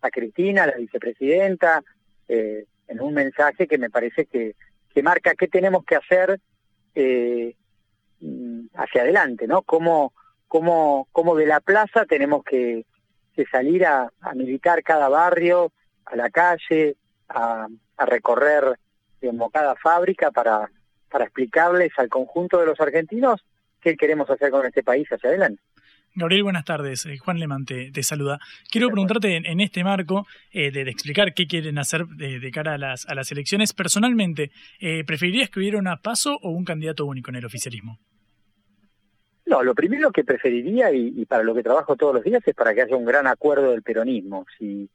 a Cristina la vicepresidenta eh, en un mensaje que me parece que que marca qué tenemos que hacer eh, hacia adelante no cómo cómo cómo de la plaza tenemos que que salir a, militar cada barrio, a la calle, a, recorrer digamos, cada fábrica para, para explicarles al conjunto de los argentinos qué queremos hacer con este país hacia adelante. Gabriel, buenas tardes. Eh, Juan Leman te, saluda. Quiero preguntarte en, este marco eh, de, explicar qué quieren hacer de, cara a las, a las elecciones. Personalmente, eh, ¿preferirías que hubiera un paso o un candidato único en el oficialismo? No, lo primero que preferiría y, para lo que trabajo todos los días es para que haya un gran acuerdo del peronismo. Si,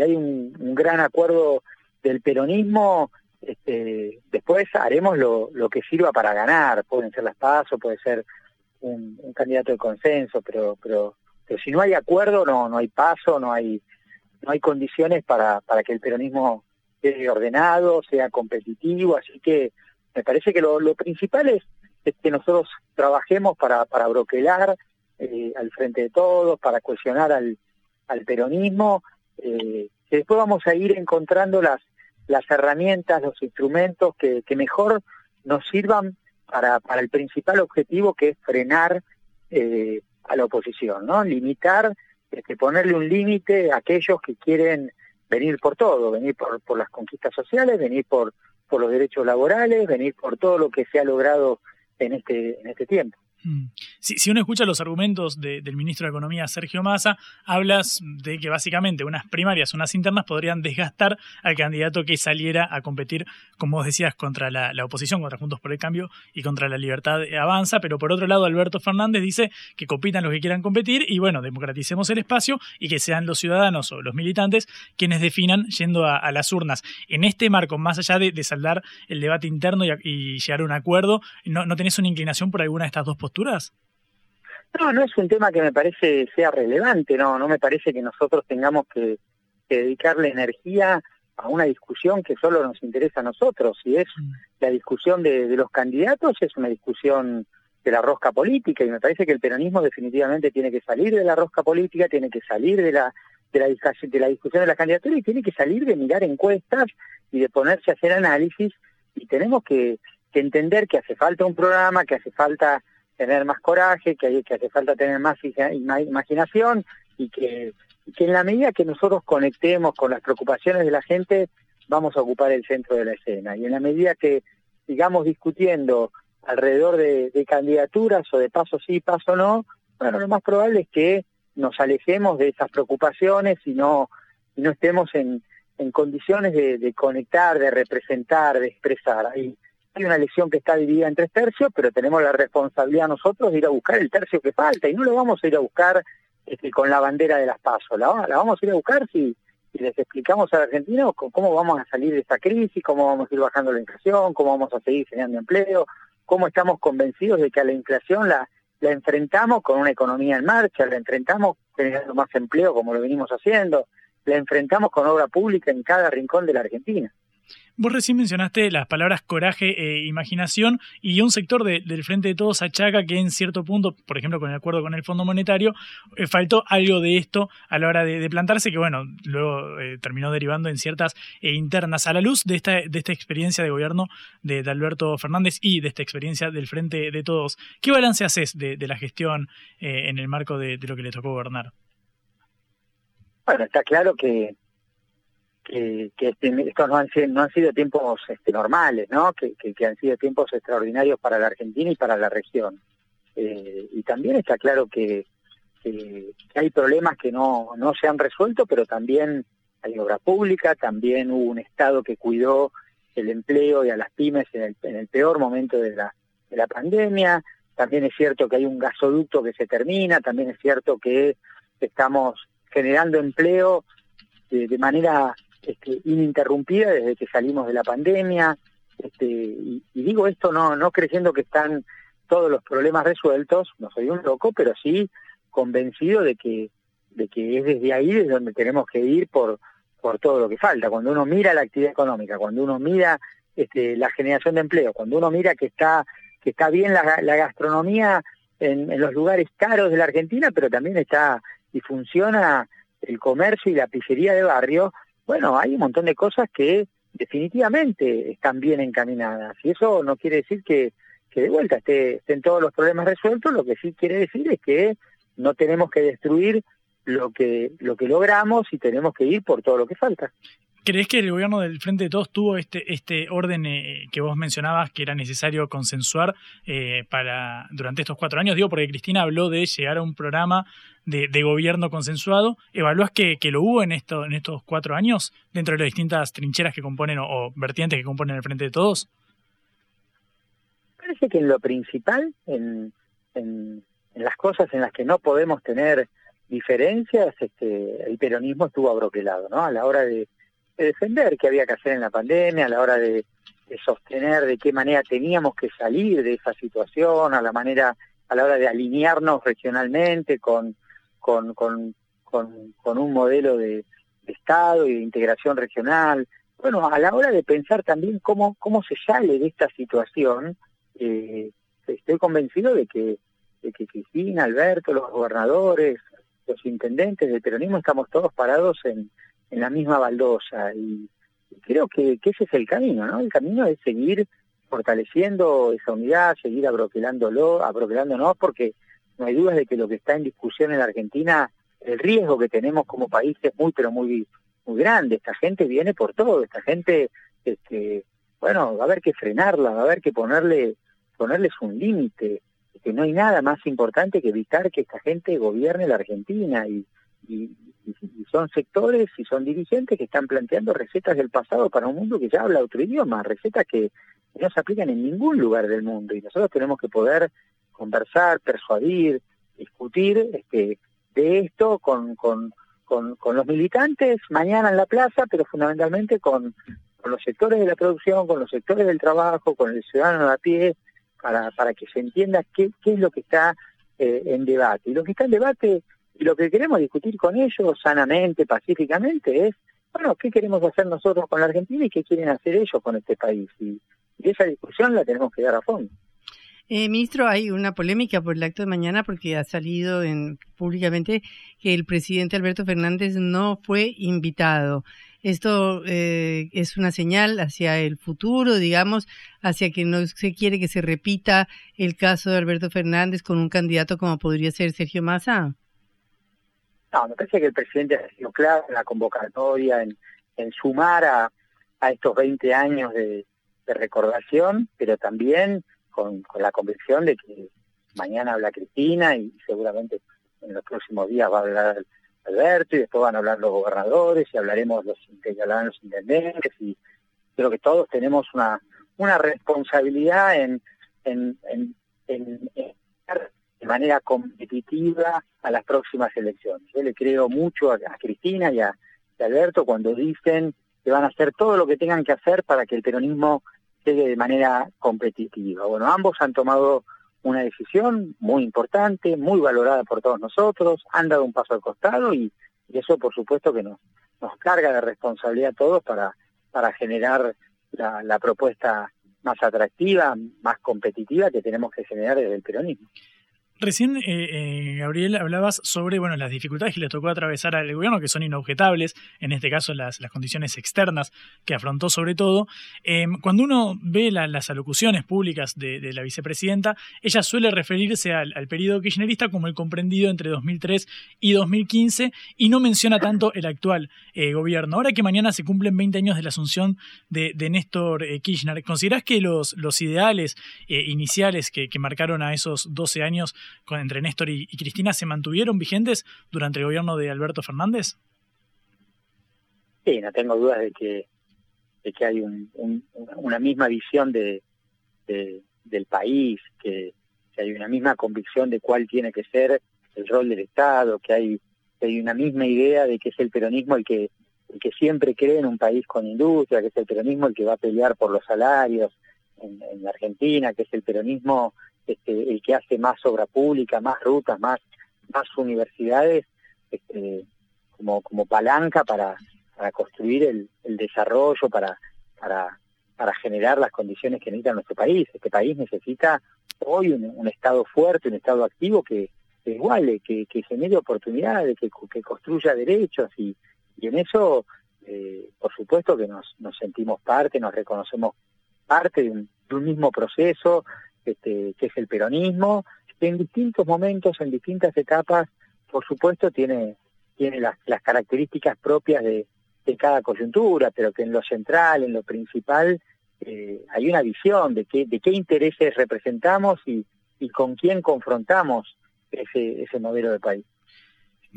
hay un, gran acuerdo del peronismo, este, después haremos lo, que sirva para ganar. Pueden ser las pasos, puede ser un, candidato de consenso, pero, pero, pero si no hay acuerdo, no, no hay paso, no hay, no hay condiciones para, para que el peronismo sea ordenado, sea competitivo. Así que me parece que lo, lo principal es es que nosotros trabajemos para, para broquelar eh, al frente de todos, para cuestionar al, al peronismo, eh, después vamos a ir encontrando las, las herramientas, los instrumentos que, que mejor nos sirvan para, para el principal objetivo que es frenar eh, a la oposición, ¿no? Limitar, este, ponerle un límite a aquellos que quieren venir por todo, venir por, por las conquistas sociales, venir por, por los derechos laborales, venir por todo lo que se ha logrado en este, en este tiempo. Mm. Si, uno escucha los argumentos del ministro de Economía, Sergio Massa, hablas de que básicamente unas primarias, unas internas podrían desgastar al candidato que saliera a competir, como vos decías, contra la, oposición, contra Juntos por el Cambio y contra la libertad avanza, pero por otro lado Alberto Fernández dice que compitan los que quieran competir y bueno, democraticemos el espacio y que sean los ciudadanos o los militantes quienes definan yendo a, las urnas. En este marco, más allá de, saldar el debate interno y, llegar a un acuerdo, ¿no, ¿no tenés una inclinación por alguna de estas dos posturas? No, no es un tema que me parece sea relevante, no, no me parece que nosotros tengamos que, dedicarle energía a una discusión que solo nos interesa a nosotros. Si es mm. la discusión de, los candidatos, es una discusión de la rosca política y me parece que el peronismo definitivamente tiene que salir de la rosca política, tiene que salir de la de la, de la discusión de la candidatura y tiene que salir de mirar encuestas y de ponerse a hacer análisis y tenemos que, que entender que hace falta un programa, que hace falta tener más coraje, que, que hace falta tener más imaginación y que, que en la medida que nosotros conectemos con las preocupaciones de la gente, vamos a ocupar el centro de la escena. Y en la medida que sigamos discutiendo alrededor de, candidaturas o de paso sí, paso no, bueno, lo más probable es que nos alejemos de esas preocupaciones y no, y no estemos en, condiciones de, de, conectar, de representar, de expresar. Hay una elección que está dividida en tres tercios, pero tenemos la responsabilidad nosotros de ir a buscar el tercio que falta y no lo vamos a ir a buscar este, con la bandera de las pasos, la, vamos a ir a buscar si, les explicamos a los argentinos cómo vamos a salir de esta crisis, cómo vamos a ir bajando la inflación, cómo vamos a seguir generando empleo, cómo estamos convencidos de que a la inflación la, la enfrentamos con una economía en marcha, la enfrentamos generando más empleo como lo venimos haciendo, la enfrentamos con obra pública en cada rincón de la Argentina. Vos recién mencionaste las palabras coraje e imaginación y un sector del Frente de Todos achaca que en cierto punto, por ejemplo con el acuerdo con el Fondo Monetario, eh, faltó algo de esto a la hora de, plantarse que bueno, luego eh, terminó derivando en ciertas eh, internas. A la luz de esta, de esta experiencia de gobierno de, Alberto Fernández y de esta experiencia del Frente de Todos, ¿qué balance haces de, la gestión en el marco de lo que le tocó gobernar? Bueno, está claro que que, este, estos no han, sido, no han sido tiempos este, normales, ¿no? Que, que, han sido tiempos extraordinarios para la Argentina y para la región. Eh, y también está claro que, que, hay problemas que no, no se han resuelto, pero también hay obra pública, también hubo un Estado que cuidó el empleo y a las pymes en el, en el peor momento de la, de la pandemia, también es cierto que hay un gasoducto que se termina, también es cierto que estamos generando empleo de, de manera este, ininterrumpida desde que salimos de la pandemia. Este, y, digo esto no, no creyendo que están todos los problemas resueltos, no soy un loco, pero sí convencido de que, de que es desde ahí desde donde tenemos que ir por, por todo lo que falta. Cuando uno mira la actividad económica, cuando uno mira este, la generación de empleo, cuando uno mira que está, que está bien la, la gastronomía en, en, los lugares caros de la Argentina, pero también está y funciona el comercio y la pizzería de barrio, bueno, hay un montón de cosas que definitivamente están bien encaminadas. Y eso no quiere decir que, de vuelta esté, estén todos los problemas resueltos, lo que sí quiere decir es que no tenemos que destruir lo que, lo que logramos y tenemos que ir por todo lo que falta. ¿Crees que el gobierno del Frente de Todos tuvo este, este orden eh, que vos mencionabas que era necesario consensuar eh, para durante estos cuatro años? Digo, porque Cristina habló de llegar a un programa de, gobierno consensuado. ¿Evalúas que, que, lo hubo en, esto, en estos cuatro años dentro de las distintas trincheras que componen o, vertientes que componen el Frente de Todos? Parece que en lo principal, en, en, en las cosas en las que no podemos tener diferencias, este, el peronismo estuvo abroquelado, ¿no? A la hora de defender qué había que hacer en la pandemia, a la hora de, sostener de qué manera teníamos que salir de esa situación, a la manera, a la hora de alinearnos regionalmente con, con, con, con, un modelo de, Estado y de integración regional. Bueno, a la hora de pensar también cómo, cómo se sale de esta situación, eh, estoy convencido de que, de que Cristina, Alberto, los gobernadores, los intendentes del peronismo estamos todos parados en, en la misma baldosa y, creo que, ese es el camino, ¿no? El camino es seguir fortaleciendo esa unidad, seguir abroquelándolo, abroquelándonos, porque no hay dudas de que lo que está en discusión en la Argentina, el riesgo que tenemos como país es muy, pero muy, muy grande. Esta gente viene por todo, esta gente, este, bueno, va a haber que frenarla, va a haber que ponerle, ponerles un límite, que no hay nada más importante que evitar que esta gente gobierne la Argentina y, y, son sectores y son dirigentes que están planteando recetas del pasado para un mundo que ya habla otro idioma, recetas que no se aplican en ningún lugar del mundo y nosotros tenemos que poder conversar, persuadir, discutir este, de esto con, con, con, los militantes mañana en la plaza, pero fundamentalmente con, con los sectores de la producción, con los sectores del trabajo, con el ciudadano a pie, para, para que se entienda qué, qué es lo que está eh, en debate. Y lo que está en debate y lo que queremos discutir con ellos sanamente, pacíficamente, es, bueno, ¿qué queremos hacer nosotros con la Argentina y qué quieren hacer ellos con este país? Y, esa discusión la tenemos que dar a fondo. Eh, ministro, hay una polémica por el acto de mañana porque ha salido en, públicamente que el presidente Alberto Fernández no fue invitado. Esto eh, es una señal hacia el futuro, digamos, hacia que no se quiere que se repita el caso de Alberto Fernández con un candidato como podría ser Sergio Massa. No, me parece que el presidente ha sido claro en la convocatoria, en, sumar a, estos 20 años de, recordación, pero también con, la convicción de que mañana habla Cristina y seguramente en los próximos días va a hablar Alberto y después van a hablar los gobernadores y hablaremos los, los intendentes y creo que todos tenemos una, una responsabilidad en de manera competitiva a las próximas elecciones. Yo le creo mucho a, Cristina y a, Alberto cuando dicen que van a hacer todo lo que tengan que hacer para que el peronismo llegue de manera competitiva. Bueno, ambos han tomado una decisión muy importante, muy valorada por todos nosotros, han dado un paso al costado y, eso por supuesto que nos, nos carga de responsabilidad a todos para, generar la propuesta más atractiva, más competitiva que tenemos que generar desde el peronismo. Recién, eh, eh, Gabriel, hablabas sobre bueno, las dificultades que le tocó atravesar al gobierno, que son inobjetables, en este caso las, las condiciones externas que afrontó sobre todo. Em, cuando uno ve las alocuciones públicas de, la vicepresidenta, ella suele referirse al, periodo kirchnerista como el comprendido entre 2003 y 2015 y no menciona tanto el actual eh, gobierno. Ahora que mañana se cumplen 20 años de la asunción de, Néstor Kirchner, ¿considerás que los, los ideales iniciales que, que marcaron a esos 12 años entre Néstor y, Cristina se mantuvieron vigentes durante el gobierno de Alberto Fernández? Sí, no tengo dudas de que, de que hay una misma visión de, del país, que, hay una misma convicción de cuál tiene que ser el rol del Estado, que hay, hay una misma idea de que es el peronismo el que, el que siempre cree en un país con industria, que es el peronismo el que va a pelear por los salarios en, en la Argentina, que es el peronismo este, el que hace más obra pública, más rutas, más, más universidades, este, como, como palanca para, para construir el, el desarrollo, para, para, para generar las condiciones que necesita nuestro país. Este país necesita hoy un, Estado fuerte, un Estado activo que, iguale, que, que genere oportunidades, que, que construya derechos y, y en eso, eh, por supuesto que nos, nos sentimos parte, nos reconocemos parte de un, de un mismo proceso, este, que es el peronismo, que en distintos momentos, en distintas etapas, por supuesto, tiene, tiene las, características propias de, cada coyuntura, pero que en lo central, en lo principal, eh, hay una visión de qué, de qué intereses representamos y, y con quién confrontamos ese, ese modelo de país.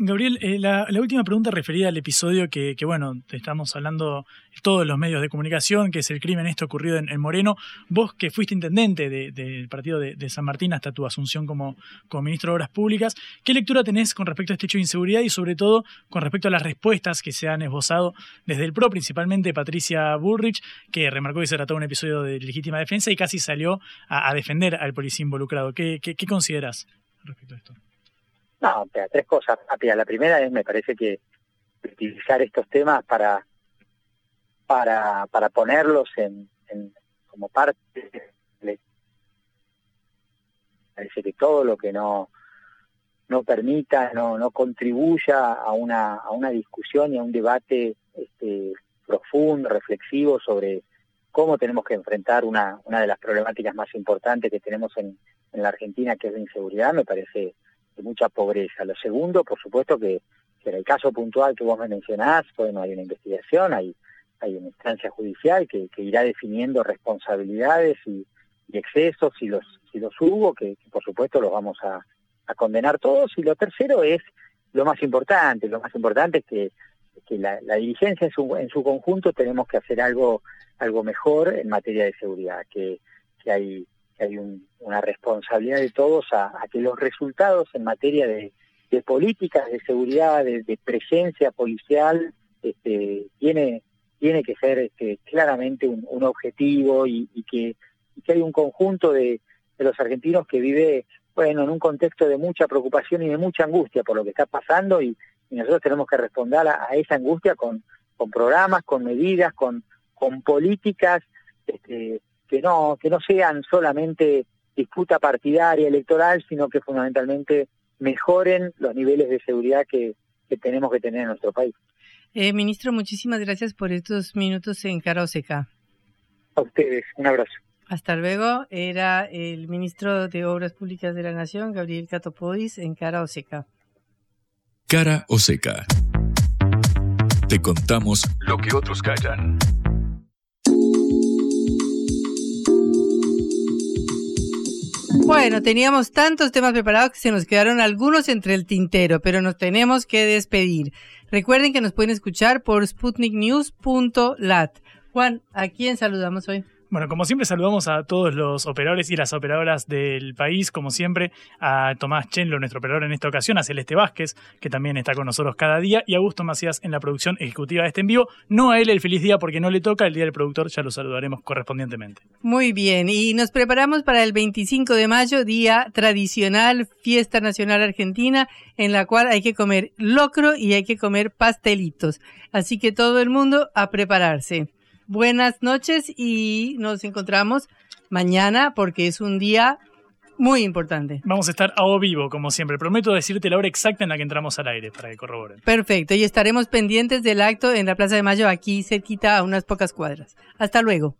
Gabriel, eh, la, última pregunta referida al episodio que, que, bueno, estamos hablando todos los medios de comunicación, que es el crimen este ocurrido en, Moreno. Vos que fuiste intendente del partido de, San Martín hasta tu asunción como, como ministro de Obras Públicas, ¿qué lectura tenés con respecto a este hecho de inseguridad y sobre todo con respecto a las respuestas que se han esbozado desde el PRO, principalmente Patricia Bullrich, que remarcó que se trataba de un episodio de legítima defensa y casi salió a, defender al policía involucrado? ¿Qué, qué, qué consideras respecto a esto? No, tres cosas rápidas. La primera es, me parece que utilizar estos temas para para para ponerlos en, como parte parece que todo lo que no no permita, no, no contribuya a una, a una discusión y a un debate este, profundo, reflexivo sobre cómo tenemos que enfrentar una, una de las problemáticas más importantes que tenemos en, en la Argentina, que es la inseguridad, me parece mucha pobreza. Lo segundo, por supuesto, que, en el caso puntual que vos me mencionás, bueno, hay una investigación, hay, hay una instancia judicial que, irá definiendo responsabilidades y, excesos si los, hubo, que, por supuesto los vamos a, condenar todos. Y lo tercero es lo más importante, lo más importante es que, la, la, dirigencia en su, en su conjunto tenemos que hacer algo, algo mejor en materia de seguridad, que, hay, hay un, una responsabilidad de todos a, que los resultados en materia de, políticas de seguridad, de, presencia policial, este, tiene, tiene que ser este, claramente un, objetivo y, que hay un conjunto de, los argentinos que vive, bueno, en un contexto de mucha preocupación y de mucha angustia por lo que está pasando y, nosotros tenemos que responder a, esa angustia con, con programas, con medidas, con, con políticas este, que no que no sean solamente disputa partidaria electoral, sino que fundamentalmente mejoren los niveles de seguridad que, que tenemos que tener en nuestro país. Eh, ministro, muchísimas gracias por estos minutos en Cara Oseca. A ustedes, un abrazo. Hasta luego. Era el ministro de Obras Públicas de la Nación, Gabriel Catopodis, en Cara Oseca. Cara Oseca. Te contamos lo que otros callan. Bueno, teníamos tantos temas preparados que se nos quedaron algunos entre el tintero, pero nos tenemos que despedir. Recuerden que nos pueden escuchar por sputniknews.lat. Juan, ¿a quién saludamos hoy? Bueno, como siempre saludamos a todos los operadores y las operadoras del país, como siempre, a Tomás Chenlo, nuestro operador en esta ocasión, a Celeste Vázquez, que también está con nosotros cada día, y a Augusto Macías en la producción ejecutiva de este envío. No a él el feliz día porque no le toca, el día del productor ya lo saludaremos correspondientemente. Muy bien, y nos preparamos para el 25 de mayo, día tradicional, fiesta nacional argentina, en la cual hay que comer locro y hay que comer pastelitos. Así que todo el mundo a prepararse buenas noches y nos encontramos mañana porque es un día muy importante. Vamos a estar a o vivo, como siempre. Prometo decirte la hora exacta en la que entramos al aire para que corroboren. Perfecto, y estaremos pendientes del acto en la Plaza de Mayo, aquí cerquita a unas pocas cuadras. Hasta luego.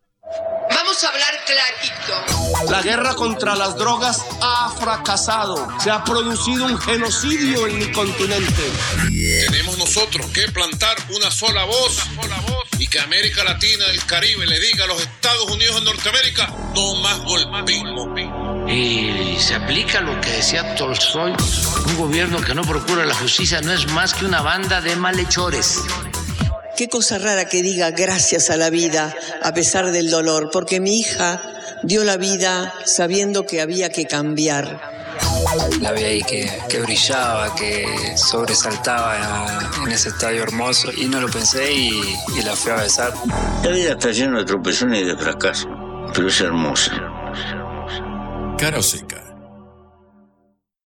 Vamos a hablar clarito. La guerra contra las drogas ha fracasado. Se ha producido un genocidio en mi continente. Tenemos nosotros que plantar una sola voz, una sola voz que América Latina, el Caribe, le diga a los Estados Unidos de Norteamérica, no más golpismo. Y se aplica lo que decía Tolstoy, un gobierno que no procura la justicia no es más que una banda de malhechores. Qué cosa rara que diga gracias a la vida a pesar del dolor, porque mi hija dio la vida sabiendo que había que cambiar. La vi ahí que, que brillaba, que sobresaltaba en ese estadio hermoso y no lo pensé y, y la fui a besar. La vida está llena de tropezones y de fracasos, pero es hermosa. Cara seca.